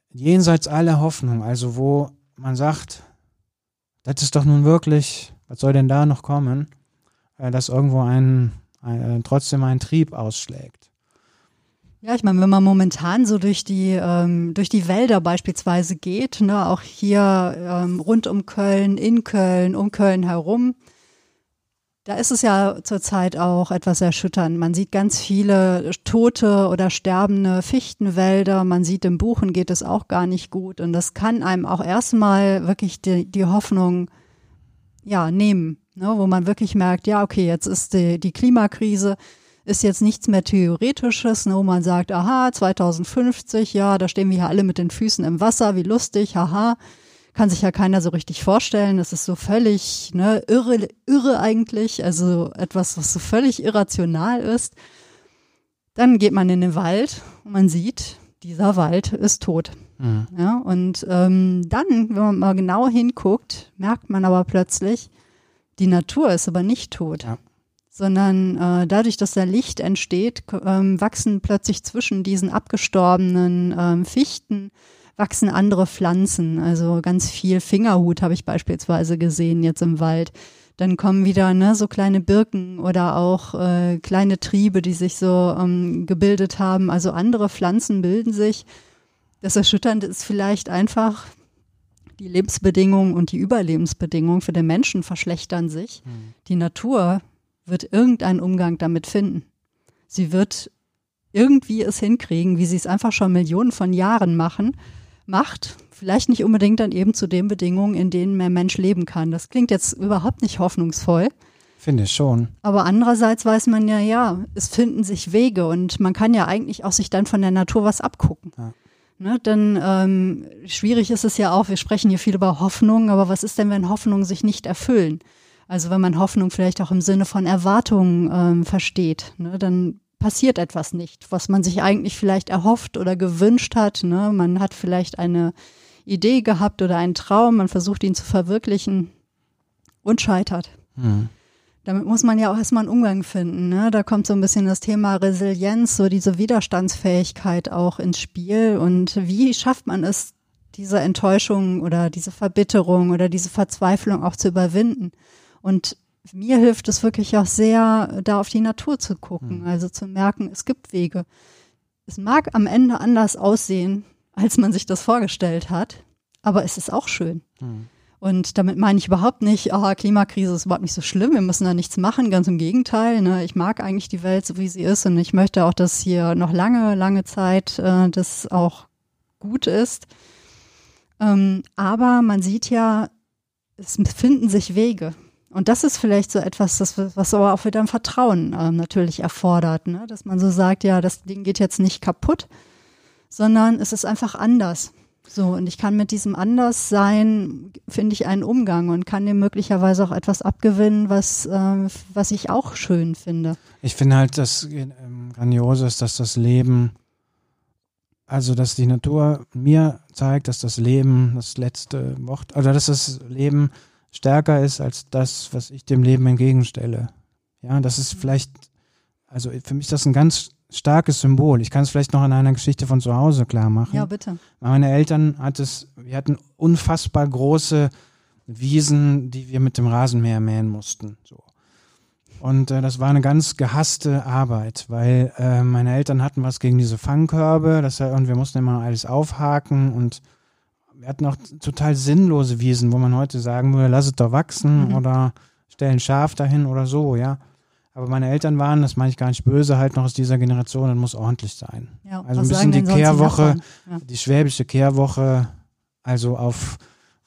jenseits aller Hoffnung, also wo man sagt, das ist doch nun wirklich, was soll denn da noch kommen, äh, dass irgendwo ein, ein, äh, trotzdem ein Trieb ausschlägt. Ja, ich meine, wenn man momentan so durch die ähm, durch die Wälder beispielsweise geht, ne, auch hier ähm, rund um Köln, in Köln, um Köln herum, da ist es ja zurzeit auch etwas erschütternd. Man sieht ganz viele tote oder sterbende Fichtenwälder. Man sieht, im Buchen geht es auch gar nicht gut. Und das kann einem auch erstmal wirklich die, die Hoffnung ja, nehmen, ne, wo man wirklich merkt, ja, okay, jetzt ist die, die Klimakrise, ist jetzt nichts mehr Theoretisches, ne, wo man sagt, aha, 2050, ja, da stehen wir hier alle mit den Füßen im Wasser, wie lustig, haha kann sich ja keiner so richtig vorstellen. Das ist so völlig ne, irre, irre eigentlich, also etwas, was so völlig irrational ist. Dann geht man in den Wald und man sieht, dieser Wald ist tot. Mhm. Ja, und ähm, dann, wenn man mal genau hinguckt, merkt man aber plötzlich, die Natur ist aber nicht tot. Ja. Sondern äh, dadurch, dass da Licht entsteht, ähm, wachsen plötzlich zwischen diesen abgestorbenen ähm, Fichten wachsen andere Pflanzen. Also ganz viel Fingerhut habe ich beispielsweise gesehen jetzt im Wald. Dann kommen wieder ne, so kleine Birken oder auch äh, kleine Triebe, die sich so ähm, gebildet haben. Also andere Pflanzen bilden sich. Das Erschütternde ist vielleicht einfach, die Lebensbedingungen und die Überlebensbedingungen für den Menschen verschlechtern sich. Mhm. Die Natur wird irgendeinen Umgang damit finden. Sie wird irgendwie es hinkriegen, wie sie es einfach schon Millionen von Jahren machen, macht, vielleicht nicht unbedingt dann eben zu den Bedingungen, in denen mehr Mensch leben kann. Das klingt jetzt überhaupt nicht hoffnungsvoll. Finde ich schon. Aber andererseits weiß man ja, ja, es finden sich Wege und man kann ja eigentlich auch sich dann von der Natur was abgucken. Ja. Ne, denn ähm, schwierig ist es ja auch, wir sprechen hier viel über Hoffnung, aber was ist denn, wenn Hoffnungen sich nicht erfüllen? Also wenn man Hoffnung vielleicht auch im Sinne von Erwartungen ähm, versteht, ne, dann passiert etwas nicht, was man sich eigentlich vielleicht erhofft oder gewünscht hat. Ne? Man hat vielleicht eine Idee gehabt oder einen Traum, man versucht ihn zu verwirklichen und scheitert. Mhm. Damit muss man ja auch erstmal einen Umgang finden. Ne? Da kommt so ein bisschen das Thema Resilienz, so diese Widerstandsfähigkeit auch ins Spiel. Und wie schafft man es, diese Enttäuschung oder diese Verbitterung oder diese Verzweiflung auch zu überwinden? Und mir hilft es wirklich auch sehr, da auf die Natur zu gucken, mhm. also zu merken, es gibt Wege. Es mag am Ende anders aussehen, als man sich das vorgestellt hat, aber es ist auch schön. Mhm. Und damit meine ich überhaupt nicht, oh, Klimakrise ist überhaupt nicht so schlimm, wir müssen da nichts machen, ganz im Gegenteil. Ne? Ich mag eigentlich die Welt so, wie sie ist und ich möchte auch, dass hier noch lange, lange Zeit äh, das auch gut ist. Ähm, aber man sieht ja, es finden sich Wege. Und das ist vielleicht so etwas, das, was aber auch wieder ein Vertrauen ähm, natürlich erfordert, ne? dass man so sagt, ja, das Ding geht jetzt nicht kaputt, sondern es ist einfach anders. So, und ich kann mit diesem Anderssein, finde ich, einen Umgang und kann dem möglicherweise auch etwas abgewinnen, was, äh, was ich auch schön finde. Ich finde halt, das ähm, Grandiose ist, dass das Leben, also dass die Natur mir zeigt, dass das Leben das letzte Wort, oder dass das Leben stärker ist als das, was ich dem Leben entgegenstelle. Ja, das ist vielleicht, also für mich ist das ein ganz starkes Symbol. Ich kann es vielleicht noch in einer Geschichte von zu Hause klar machen. Ja, bitte. Meine Eltern hat es, wir hatten unfassbar große Wiesen, die wir mit dem Rasenmäher mähen mussten. So. Und äh, das war eine ganz gehasste Arbeit, weil äh, meine Eltern hatten was gegen diese Fangkörbe, das, und wir mussten immer alles aufhaken und wir hatten auch total sinnlose Wiesen, wo man heute sagen würde, lass es doch wachsen mhm. oder stell ein Schaf dahin oder so, ja. Aber meine Eltern waren, das meine ich gar nicht böse, halt noch aus dieser Generation und muss ordentlich sein. Ja, also ein bisschen die Kehrwoche, ja. die schwäbische Kehrwoche, also auf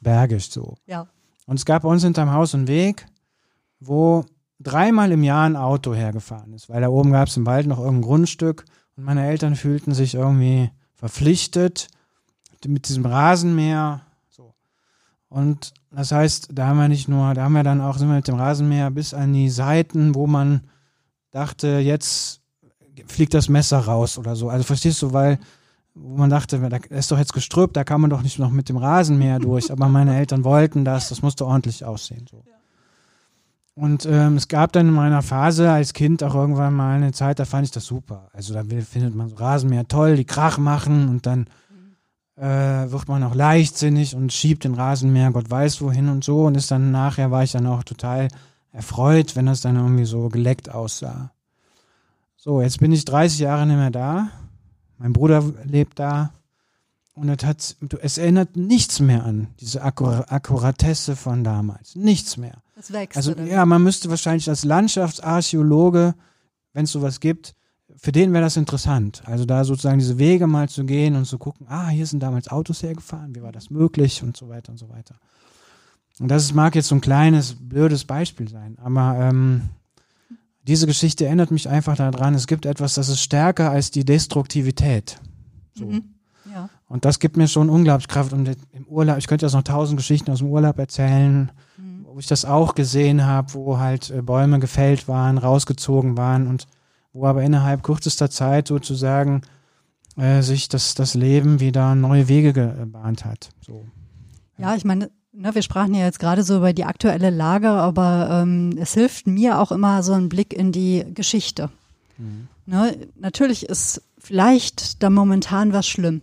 Bergisch so. Ja. Und es gab bei uns hinterm Haus einen Weg, wo dreimal im Jahr ein Auto hergefahren ist, weil da oben gab es im Wald noch irgendein Grundstück und meine Eltern fühlten sich irgendwie verpflichtet, mit diesem Rasenmäher. So. Und das heißt, da haben wir nicht nur, da haben wir dann auch, sind wir mit dem Rasenmäher bis an die Seiten, wo man dachte, jetzt fliegt das Messer raus oder so. Also verstehst du, weil wo man dachte, da ist doch jetzt gestrüppt, da kann man doch nicht noch mit dem Rasenmäher durch. Aber meine Eltern wollten das, das musste ordentlich aussehen. So. Und ähm, es gab dann in meiner Phase als Kind auch irgendwann mal eine Zeit, da fand ich das super. Also da findet man so Rasenmäher toll, die Krach machen und dann äh, wird man auch leichtsinnig und schiebt den Rasenmäher Gott weiß wohin und so und ist dann nachher war ich dann auch total erfreut, wenn das dann irgendwie so geleckt aussah. So, jetzt bin ich 30 Jahre nicht mehr da. Mein Bruder lebt da und es, hat, es erinnert nichts mehr an diese Akkur Akkuratesse von damals. Nichts mehr. Es wächst. Also ja, man müsste wahrscheinlich als Landschaftsarchäologe, wenn es sowas gibt, für den wäre das interessant. Also da sozusagen diese Wege mal zu gehen und zu gucken, ah, hier sind damals Autos hergefahren, wie war das möglich und so weiter und so weiter. Und das mag jetzt so ein kleines, blödes Beispiel sein, aber ähm, diese Geschichte erinnert mich einfach daran, es gibt etwas, das ist stärker als die Destruktivität. So. Mhm. Ja. Und das gibt mir schon unglaublich Kraft. Und im Urlaub, ich könnte jetzt noch tausend Geschichten aus dem Urlaub erzählen, mhm. wo ich das auch gesehen habe, wo halt äh, Bäume gefällt waren, rausgezogen waren und wo aber innerhalb kürzester Zeit sozusagen äh, sich das, das Leben wieder neue Wege gebahnt hat. So. Ja, ich meine, ne, wir sprachen ja jetzt gerade so über die aktuelle Lage, aber ähm, es hilft mir auch immer so ein Blick in die Geschichte. Mhm. Ne, natürlich ist vielleicht da momentan was schlimm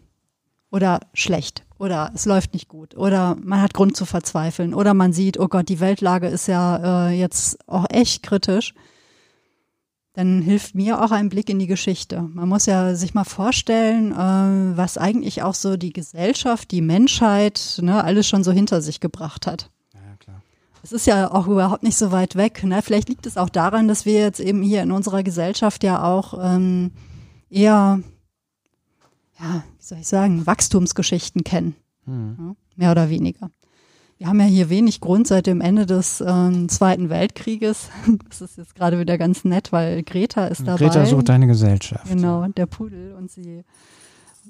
oder schlecht oder es läuft nicht gut oder man hat Grund zu verzweifeln oder man sieht, oh Gott, die Weltlage ist ja äh, jetzt auch echt kritisch dann hilft mir auch ein Blick in die Geschichte. Man muss ja sich mal vorstellen, äh, was eigentlich auch so die Gesellschaft, die Menschheit, ne, alles schon so hinter sich gebracht hat. Ja, klar. Es ist ja auch überhaupt nicht so weit weg. Ne? Vielleicht liegt es auch daran, dass wir jetzt eben hier in unserer Gesellschaft ja auch ähm, eher, ja, wie soll ich sagen, Wachstumsgeschichten kennen. Hm. Ja, mehr oder weniger. Wir haben ja hier wenig Grund seit dem Ende des ähm, Zweiten Weltkrieges. Das ist jetzt gerade wieder ganz nett, weil Greta ist dabei. Greta sucht eine Gesellschaft. Genau, der Pudel und sie,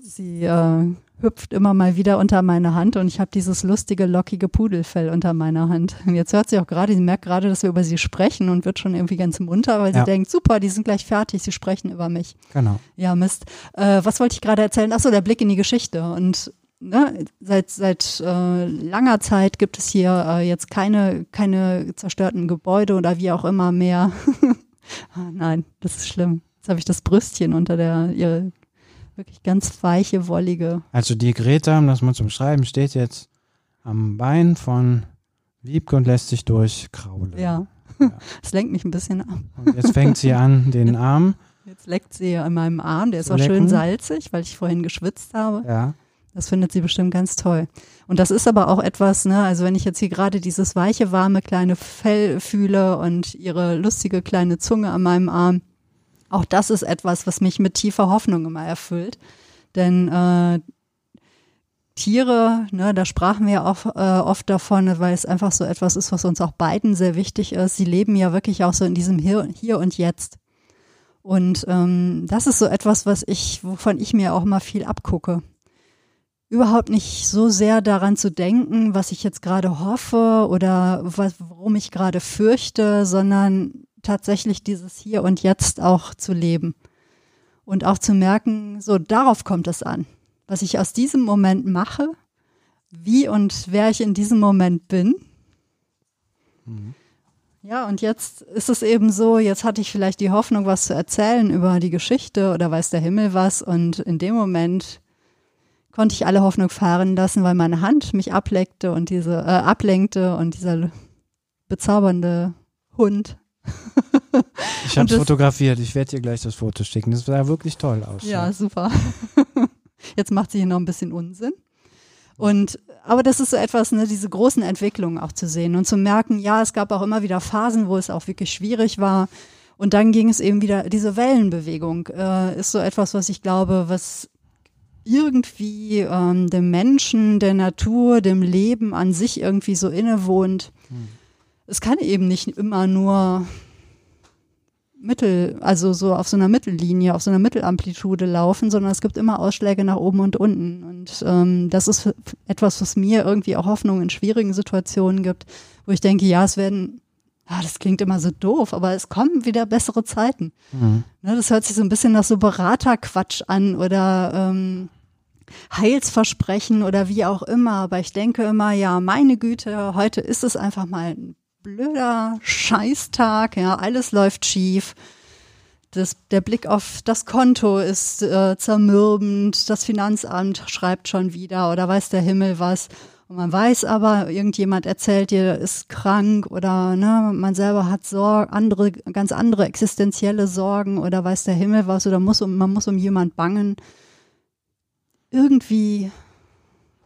sie äh, hüpft immer mal wieder unter meine Hand und ich habe dieses lustige, lockige Pudelfell unter meiner Hand. Und jetzt hört sie auch gerade, sie merkt gerade, dass wir über sie sprechen und wird schon irgendwie ganz munter, weil ja. sie denkt, super, die sind gleich fertig, sie sprechen über mich. Genau. Ja, Mist. Äh, was wollte ich gerade erzählen? Achso, der Blick in die Geschichte. Und ne, seit, seit äh, langer Zeit gibt es hier äh, jetzt keine, keine zerstörten Gebäude oder wie auch immer mehr. ah, nein, das ist schlimm. Jetzt habe ich das Brüstchen unter der, ihre wirklich ganz weiche, wollige. Also die Greta, um das mal zum Schreiben, steht jetzt am Bein von Wiebke und lässt sich durchkraulen. Ja. ja. Das lenkt mich ein bisschen ab. Und jetzt fängt sie an, den Arm. Jetzt leckt sie an meinem Arm, der ist auch lecken. schön salzig, weil ich vorhin geschwitzt habe. Ja. Das findet sie bestimmt ganz toll. Und das ist aber auch etwas, ne, also wenn ich jetzt hier gerade dieses weiche, warme kleine Fell fühle und ihre lustige kleine Zunge an meinem Arm, auch das ist etwas, was mich mit tiefer Hoffnung immer erfüllt. Denn äh, Tiere, ne, da sprachen wir auch äh, oft davon, weil es einfach so etwas ist, was uns auch beiden sehr wichtig ist. Sie leben ja wirklich auch so in diesem Hier, Hier und Jetzt. Und ähm, das ist so etwas, was ich, wovon ich mir auch mal viel abgucke überhaupt nicht so sehr daran zu denken, was ich jetzt gerade hoffe oder was, worum ich gerade fürchte, sondern tatsächlich dieses Hier und Jetzt auch zu leben. Und auch zu merken, so darauf kommt es an. Was ich aus diesem Moment mache, wie und wer ich in diesem Moment bin. Mhm. Ja, und jetzt ist es eben so, jetzt hatte ich vielleicht die Hoffnung, was zu erzählen über die Geschichte oder weiß der Himmel was. Und in dem Moment konnte ich alle Hoffnung fahren lassen, weil meine Hand mich ableckte und diese äh, ablenkte und dieser bezaubernde Hund. ich habe es fotografiert. Ich werde dir gleich das Foto schicken. Das sah wirklich toll aus. Ja, ja. super. Jetzt macht sie hier noch ein bisschen Unsinn. Und aber das ist so etwas, ne, diese großen Entwicklungen auch zu sehen und zu merken, ja, es gab auch immer wieder Phasen, wo es auch wirklich schwierig war. Und dann ging es eben wieder, diese Wellenbewegung äh, ist so etwas, was ich glaube, was irgendwie ähm, dem Menschen, der Natur, dem Leben an sich irgendwie so innewohnt. Hm. Es kann eben nicht immer nur Mittel, also so auf so einer Mittellinie, auf so einer Mittelamplitude laufen, sondern es gibt immer Ausschläge nach oben und unten. Und ähm, das ist etwas, was mir irgendwie auch Hoffnung in schwierigen Situationen gibt, wo ich denke, ja, es werden, ah, das klingt immer so doof, aber es kommen wieder bessere Zeiten. Mhm. Ne, das hört sich so ein bisschen nach so Beraterquatsch an oder ähm, Heilsversprechen oder wie auch immer. Aber ich denke immer, ja, meine Güte, heute ist es einfach mal ein blöder Scheißtag, ja, alles läuft schief. Das, der Blick auf das Konto ist äh, zermürbend, das Finanzamt schreibt schon wieder oder weiß der Himmel was. Und man weiß aber, irgendjemand erzählt dir, ist krank oder ne, man selber hat Sorgen, andere, ganz andere existenzielle Sorgen oder weiß der Himmel was oder muss um, man muss um jemand bangen irgendwie,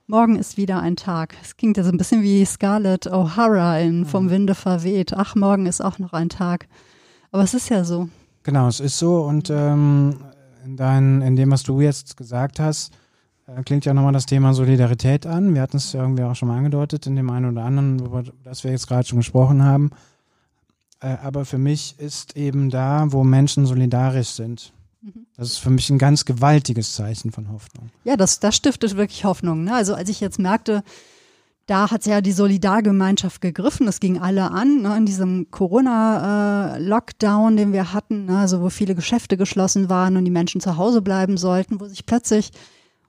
morgen ist wieder ein Tag. Es klingt ja so ein bisschen wie Scarlett O'Hara in Vom mhm. Winde verweht. Ach, morgen ist auch noch ein Tag. Aber es ist ja so. Genau, es ist so. Und ähm, in, dein, in dem, was du jetzt gesagt hast, klingt ja nochmal das Thema Solidarität an. Wir hatten es ja irgendwie auch schon mal angedeutet in dem einen oder anderen, über das wir jetzt gerade schon gesprochen haben. Äh, aber für mich ist eben da, wo Menschen solidarisch sind, das ist für mich ein ganz gewaltiges Zeichen von Hoffnung. Ja, das, das stiftet wirklich Hoffnung. Ne? Also als ich jetzt merkte, da hat ja die Solidargemeinschaft gegriffen. Es ging alle an ne, in diesem Corona-Lockdown, äh, den wir hatten, ne, also wo viele Geschäfte geschlossen waren und die Menschen zu Hause bleiben sollten, wo sich plötzlich,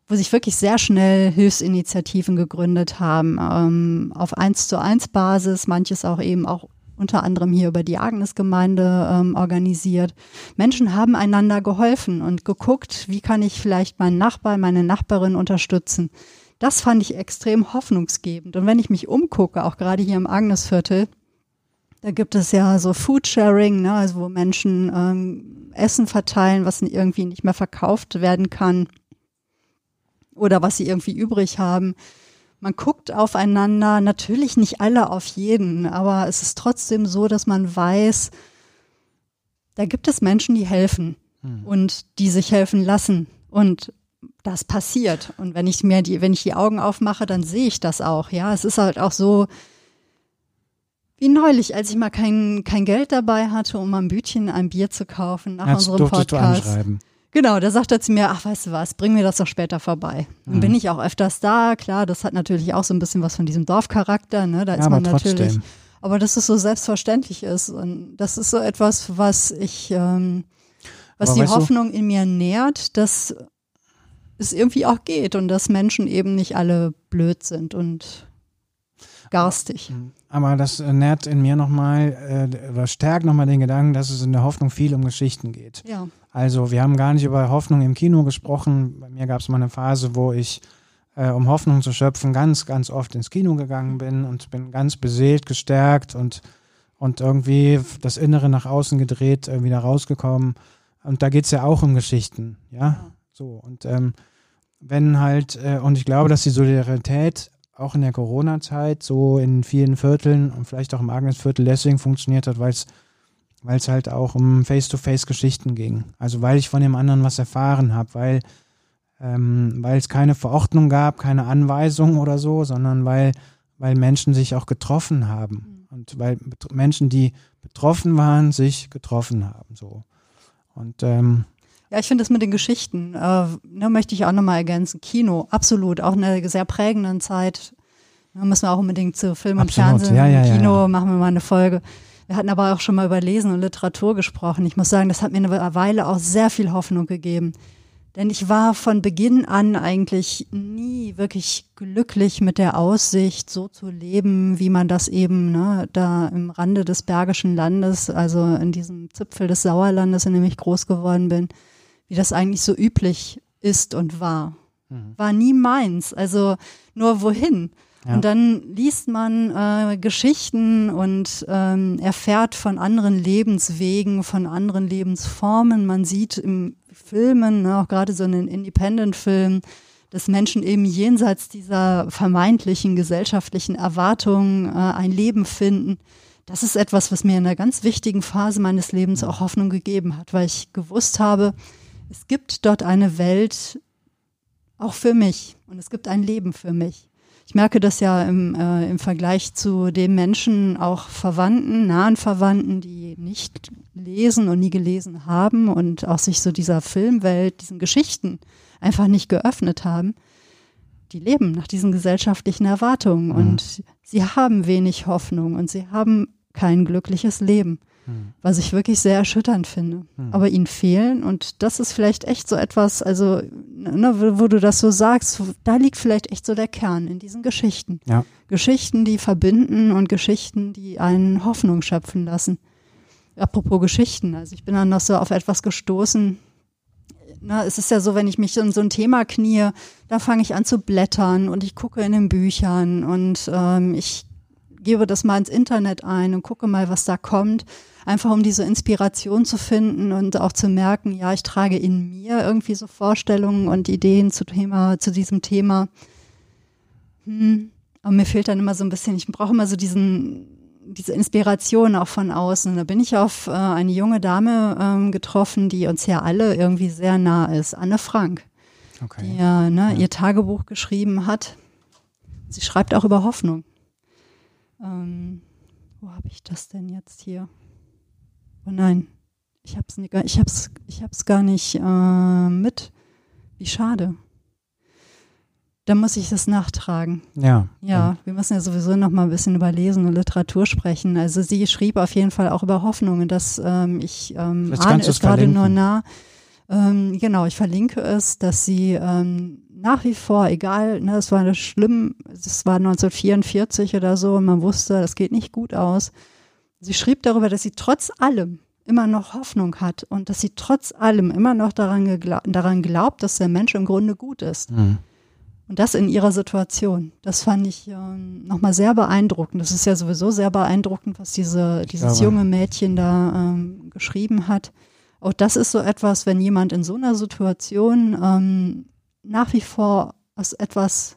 wo sich wirklich sehr schnell Hilfsinitiativen gegründet haben, ähm, auf eins zu eins Basis, manches auch eben auch unter anderem hier über die Agnesgemeinde ähm, organisiert. Menschen haben einander geholfen und geguckt, wie kann ich vielleicht meinen Nachbar, meine Nachbarin unterstützen. Das fand ich extrem hoffnungsgebend. Und wenn ich mich umgucke, auch gerade hier im Agnesviertel, da gibt es ja so Foodsharing, ne, also wo Menschen ähm, Essen verteilen, was irgendwie nicht mehr verkauft werden kann oder was sie irgendwie übrig haben man guckt aufeinander, natürlich nicht alle auf jeden, aber es ist trotzdem so, dass man weiß, da gibt es Menschen, die helfen hm. und die sich helfen lassen und das passiert. Und wenn ich mir die, wenn ich die Augen aufmache, dann sehe ich das auch. Ja, es ist halt auch so, wie neulich, als ich mal kein, kein Geld dabei hatte, um am Bütchen ein Bier zu kaufen nach Jetzt unserem Podcast. Du anschreiben. Genau, da sagt er zu mir, ach, weißt du was, bring mir das doch später vorbei. Dann mhm. bin ich auch öfters da, klar, das hat natürlich auch so ein bisschen was von diesem Dorfcharakter, ne? Da ja, ist man natürlich. Aber dass es so selbstverständlich ist. Und das ist so etwas, was ich, ähm, was aber die Hoffnung du? in mir nährt, dass es irgendwie auch geht und dass Menschen eben nicht alle blöd sind und garstig. Aber das nährt in mir nochmal äh, oder stärkt nochmal den Gedanken, dass es in der Hoffnung viel um Geschichten geht. Ja. Also wir haben gar nicht über Hoffnung im Kino gesprochen. Bei mir gab es mal eine Phase, wo ich, äh, um Hoffnung zu schöpfen, ganz, ganz oft ins Kino gegangen bin und bin ganz beseelt, gestärkt und, und irgendwie das Innere nach außen gedreht, äh, wieder rausgekommen. Und da geht es ja auch um Geschichten, ja. So. Und ähm, wenn halt, äh, und ich glaube, dass die Solidarität auch in der Corona-Zeit so in vielen Vierteln und vielleicht auch im Agnesviertel deswegen funktioniert hat, weil es weil es halt auch um Face-to-Face-Geschichten ging. Also weil ich von dem anderen was erfahren habe, weil ähm, weil es keine Verordnung gab, keine Anweisung oder so, sondern weil weil Menschen sich auch getroffen haben mhm. und weil Menschen, die betroffen waren, sich getroffen haben. So und ähm, ja, ich finde das mit den Geschichten, äh, ne, möchte ich auch nochmal ergänzen. Kino, absolut, auch in einer sehr prägenden Zeit. Da müssen wir auch unbedingt zu Film und absolut. Fernsehen, ja, ja, Kino, ja, machen wir mal eine Folge. Wir hatten aber auch schon mal über Lesen und Literatur gesprochen. Ich muss sagen, das hat mir eine Weile auch sehr viel Hoffnung gegeben. Denn ich war von Beginn an eigentlich nie wirklich glücklich mit der Aussicht, so zu leben, wie man das eben ne, da im Rande des Bergischen Landes, also in diesem Zipfel des Sauerlandes, in dem ich groß geworden bin, wie das eigentlich so üblich ist und war. Mhm. War nie meins. Also nur wohin? Und dann liest man äh, Geschichten und ähm, erfährt von anderen Lebenswegen, von anderen Lebensformen. Man sieht im Filmen, ne, auch gerade so in den Independent-Filmen, dass Menschen eben jenseits dieser vermeintlichen gesellschaftlichen Erwartungen äh, ein Leben finden. Das ist etwas, was mir in einer ganz wichtigen Phase meines Lebens auch Hoffnung gegeben hat, weil ich gewusst habe, es gibt dort eine Welt auch für mich und es gibt ein Leben für mich. Ich merke das ja im, äh, im Vergleich zu den Menschen, auch Verwandten, nahen Verwandten, die nicht lesen und nie gelesen haben und auch sich so dieser Filmwelt, diesen Geschichten einfach nicht geöffnet haben. Die leben nach diesen gesellschaftlichen Erwartungen mhm. und sie haben wenig Hoffnung und sie haben kein glückliches Leben. Hm. was ich wirklich sehr erschütternd finde. Hm. Aber ihnen fehlen und das ist vielleicht echt so etwas, also ne, wo du das so sagst, da liegt vielleicht echt so der Kern in diesen Geschichten. Ja. Geschichten, die verbinden und Geschichten, die einen Hoffnung schöpfen lassen. Apropos Geschichten, also ich bin dann noch so auf etwas gestoßen. Na, es ist ja so, wenn ich mich in so ein Thema knie, da fange ich an zu blättern und ich gucke in den Büchern und ähm, ich gebe das mal ins Internet ein und gucke mal, was da kommt einfach um diese Inspiration zu finden und auch zu merken, ja, ich trage in mir irgendwie so Vorstellungen und Ideen zu Thema, zu diesem Thema. Hm. Aber mir fehlt dann immer so ein bisschen, ich brauche immer so diesen, diese Inspiration auch von außen. Da bin ich auf äh, eine junge Dame ähm, getroffen, die uns ja alle irgendwie sehr nah ist, Anne Frank, okay. die äh, ne, ja. ihr Tagebuch geschrieben hat. Sie schreibt auch über Hoffnung. Ähm, wo habe ich das denn jetzt hier? Oh nein, ich hab's, nicht, ich hab's, ich hab's gar nicht äh, mit. Wie schade. Da muss ich das nachtragen. Ja. Ja, wir müssen ja sowieso noch mal ein bisschen über Lesen und Literatur sprechen. Also sie schrieb auf jeden Fall auch über Hoffnungen, dass ähm, ich ähm, ahne es gerade nur nah. Ähm, genau, ich verlinke es, dass sie ähm, nach wie vor, egal, ne, es war schlimm, es war 1944 oder so und man wusste, das geht nicht gut aus. Sie schrieb darüber, dass sie trotz allem immer noch Hoffnung hat und dass sie trotz allem immer noch daran, daran glaubt, dass der Mensch im Grunde gut ist. Mhm. Und das in ihrer Situation. Das fand ich äh, nochmal sehr beeindruckend. Das ist ja sowieso sehr beeindruckend, was diese, dieses junge Mädchen da ähm, geschrieben hat. Auch das ist so etwas, wenn jemand in so einer Situation ähm, nach wie vor aus etwas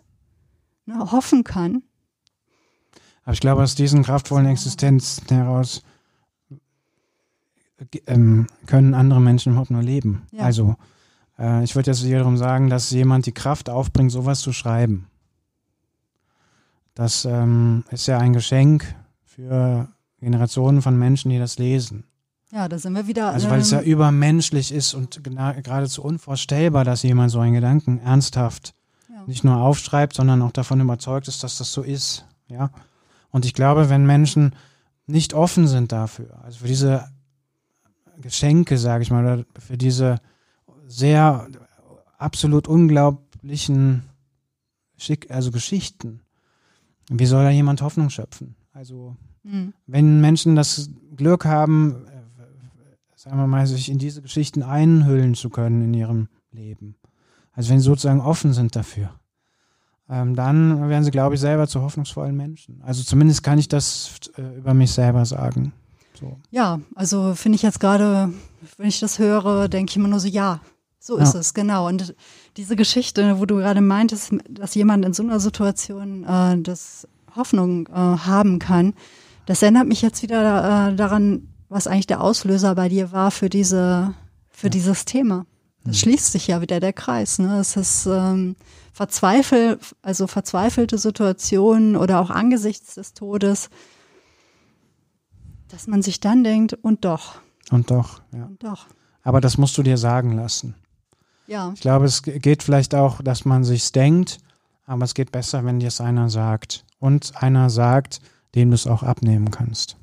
ne, hoffen kann, aber ich glaube, aus diesen kraftvollen Existenzen heraus ähm, können andere Menschen überhaupt nur leben. Ja. Also, äh, ich würde jetzt wiederum sagen, dass jemand die Kraft aufbringt, sowas zu schreiben. Das ähm, ist ja ein Geschenk für Generationen von Menschen, die das lesen. Ja, da sind wir wieder. Also, weil es ja übermenschlich ist und geradezu unvorstellbar, dass jemand so einen Gedanken ernsthaft ja. nicht nur aufschreibt, sondern auch davon überzeugt ist, dass das so ist. Ja. Und ich glaube, wenn Menschen nicht offen sind dafür, also für diese Geschenke, sage ich mal, oder für diese sehr absolut unglaublichen Schick, also Geschichten, wie soll da jemand Hoffnung schöpfen? Also mhm. wenn Menschen das Glück haben, sagen wir mal, sich in diese Geschichten einhüllen zu können in ihrem Leben, also wenn sie sozusagen offen sind dafür, ähm, dann werden sie, glaube ich, selber zu hoffnungsvollen Menschen. Also zumindest kann ich das äh, über mich selber sagen. So. Ja, also finde ich jetzt gerade, wenn ich das höre, denke ich immer nur so, ja, So ist es, genau. Und diese Geschichte, wo du gerade meintest, dass jemand in so einer Situation äh, das Hoffnung äh, haben kann, das erinnert mich jetzt wieder äh, daran, was eigentlich der Auslöser bei dir war für diese, für ja. dieses Thema. Das mhm. schließt sich ja wieder der Kreis. Ne? Es ist ähm, verzweifel, also verzweifelte Situationen oder auch angesichts des Todes, dass man sich dann denkt, und doch. Und doch, ja. Und doch. Aber das musst du dir sagen lassen. Ja. Ich glaube, es geht vielleicht auch, dass man sich's denkt, aber es geht besser, wenn dir es einer sagt. Und einer sagt, dem du es auch abnehmen kannst.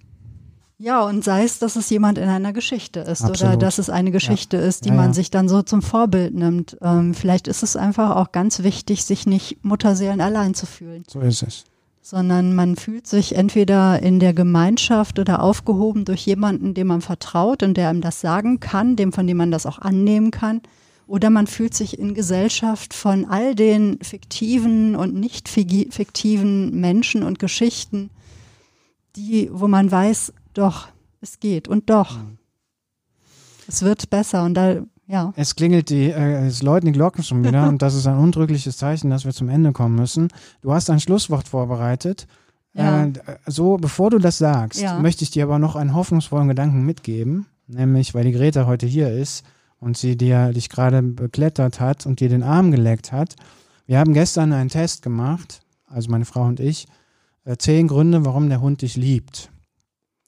Ja, und sei es, dass es jemand in einer Geschichte ist Absolut. oder dass es eine Geschichte ja. ist, die ja, man ja. sich dann so zum Vorbild nimmt. Ähm, vielleicht ist es einfach auch ganz wichtig, sich nicht Mutterseelen allein zu fühlen. So ist es. Sondern man fühlt sich entweder in der Gemeinschaft oder aufgehoben durch jemanden, dem man vertraut und der einem das sagen kann, dem von dem man das auch annehmen kann. Oder man fühlt sich in Gesellschaft von all den fiktiven und nicht fiktiven Menschen und Geschichten, die, wo man weiß, doch, es geht und doch. Mhm. Es wird besser und da, ja. Es klingelt die, äh, es läuten die Glocken schon wieder und das ist ein undrückliches Zeichen, dass wir zum Ende kommen müssen. Du hast ein Schlusswort vorbereitet. Ja. Äh, so, bevor du das sagst, ja. möchte ich dir aber noch einen hoffnungsvollen Gedanken mitgeben, nämlich, weil die Greta heute hier ist und sie dir dich gerade beklettert hat und dir den Arm geleckt hat. Wir haben gestern einen Test gemacht, also meine Frau und ich, äh, zehn Gründe, warum der Hund dich liebt.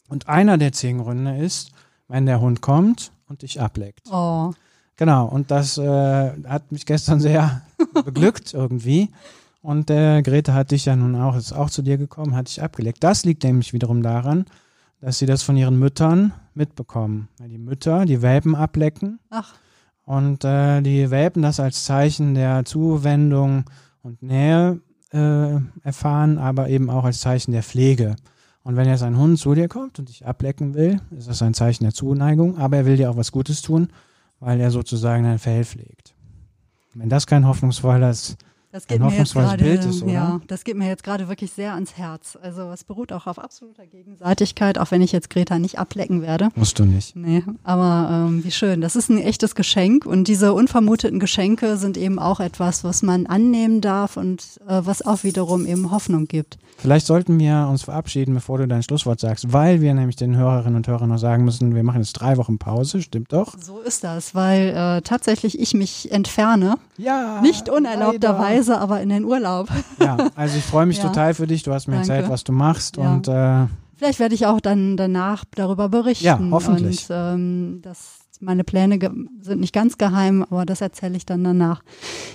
Und einer der zehn Gründe ist, wenn der Hund kommt und dich ableckt. Oh. Genau, und das äh, hat mich gestern sehr beglückt irgendwie. Und der äh, Grete hat dich ja nun auch, ist auch zu dir gekommen, hat dich abgeleckt. Das liegt nämlich wiederum daran, dass sie das von ihren Müttern mitbekommen. Die Mütter, die Welpen ablecken. Ach. Und äh, die Welpen das als Zeichen der Zuwendung und Nähe äh, erfahren, aber eben auch als Zeichen der Pflege. Und wenn jetzt ein Hund zu dir kommt und dich ablecken will, ist das ein Zeichen der Zuneigung, aber er will dir auch was Gutes tun, weil er sozusagen dein Fell pflegt. Wenn das kein hoffnungsvolles das geht ein mir jetzt grade, Bild ist, oder? Ja, das geht mir jetzt gerade wirklich sehr ans Herz. Also es beruht auch auf absoluter Gegenseitigkeit, auch wenn ich jetzt Greta nicht ablecken werde. Musst du nicht. Nee, aber ähm, wie schön. Das ist ein echtes Geschenk und diese unvermuteten Geschenke sind eben auch etwas, was man annehmen darf und äh, was auch wiederum eben Hoffnung gibt. Vielleicht sollten wir uns verabschieden, bevor du dein Schlusswort sagst, weil wir nämlich den Hörerinnen und Hörern noch sagen müssen, wir machen jetzt drei Wochen Pause, stimmt doch? So ist das, weil äh, tatsächlich ich mich entferne. Ja. Nicht unerlaubterweise, aber in den Urlaub. Ja, also ich freue mich ja. total für dich. Du hast mir Danke. erzählt, was du machst ja. und äh, Vielleicht werde ich auch dann danach darüber berichten. Ja, hoffentlich. Und ähm, das meine Pläne sind nicht ganz geheim, aber das erzähle ich dann danach.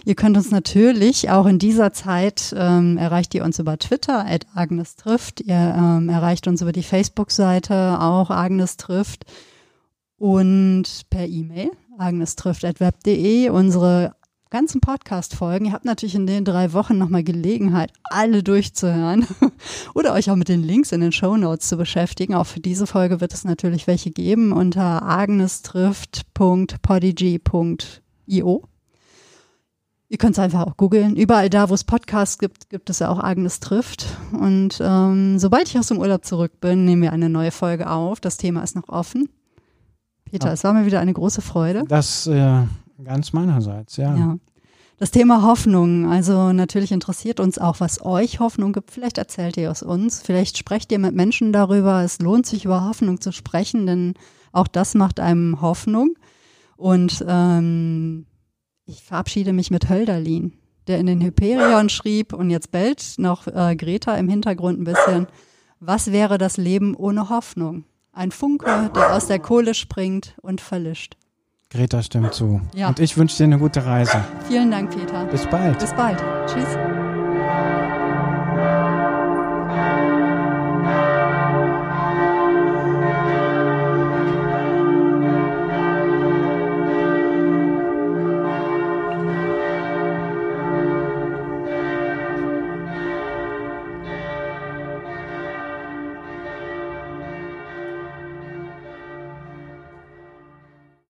Ihr könnt uns natürlich auch in dieser Zeit ähm, erreicht ihr uns über Twitter, at Agnes trifft. Ihr ähm, erreicht uns über die Facebook-Seite, auch Agnes trifft. Und per E-Mail, agnestrifft.web.de. Unsere ganzen Podcast-Folgen. Ihr habt natürlich in den drei Wochen nochmal Gelegenheit, alle durchzuhören oder euch auch mit den Links in den Show Notes zu beschäftigen. Auch für diese Folge wird es natürlich welche geben unter agnestrift.podigy.io. Ihr könnt es einfach auch googeln. Überall da, wo es Podcasts gibt, gibt es ja auch Agnes trifft. Und ähm, sobald ich aus dem Urlaub zurück bin, nehmen wir eine neue Folge auf. Das Thema ist noch offen. Peter, ja. es war mir wieder eine große Freude. Das äh, Ganz meinerseits, ja. ja. Das Thema Hoffnung. Also natürlich interessiert uns auch, was euch Hoffnung gibt. Vielleicht erzählt ihr es uns. Vielleicht sprecht ihr mit Menschen darüber. Es lohnt sich über Hoffnung zu sprechen, denn auch das macht einem Hoffnung. Und ähm, ich verabschiede mich mit Hölderlin, der in den Hyperion schrieb und jetzt bellt noch äh, Greta im Hintergrund ein bisschen. Was wäre das Leben ohne Hoffnung? Ein Funke, der aus der Kohle springt und verlischt. Greta stimmt zu. Ja. Und ich wünsche dir eine gute Reise. Vielen Dank, Peter. Bis bald. Bis bald. Tschüss.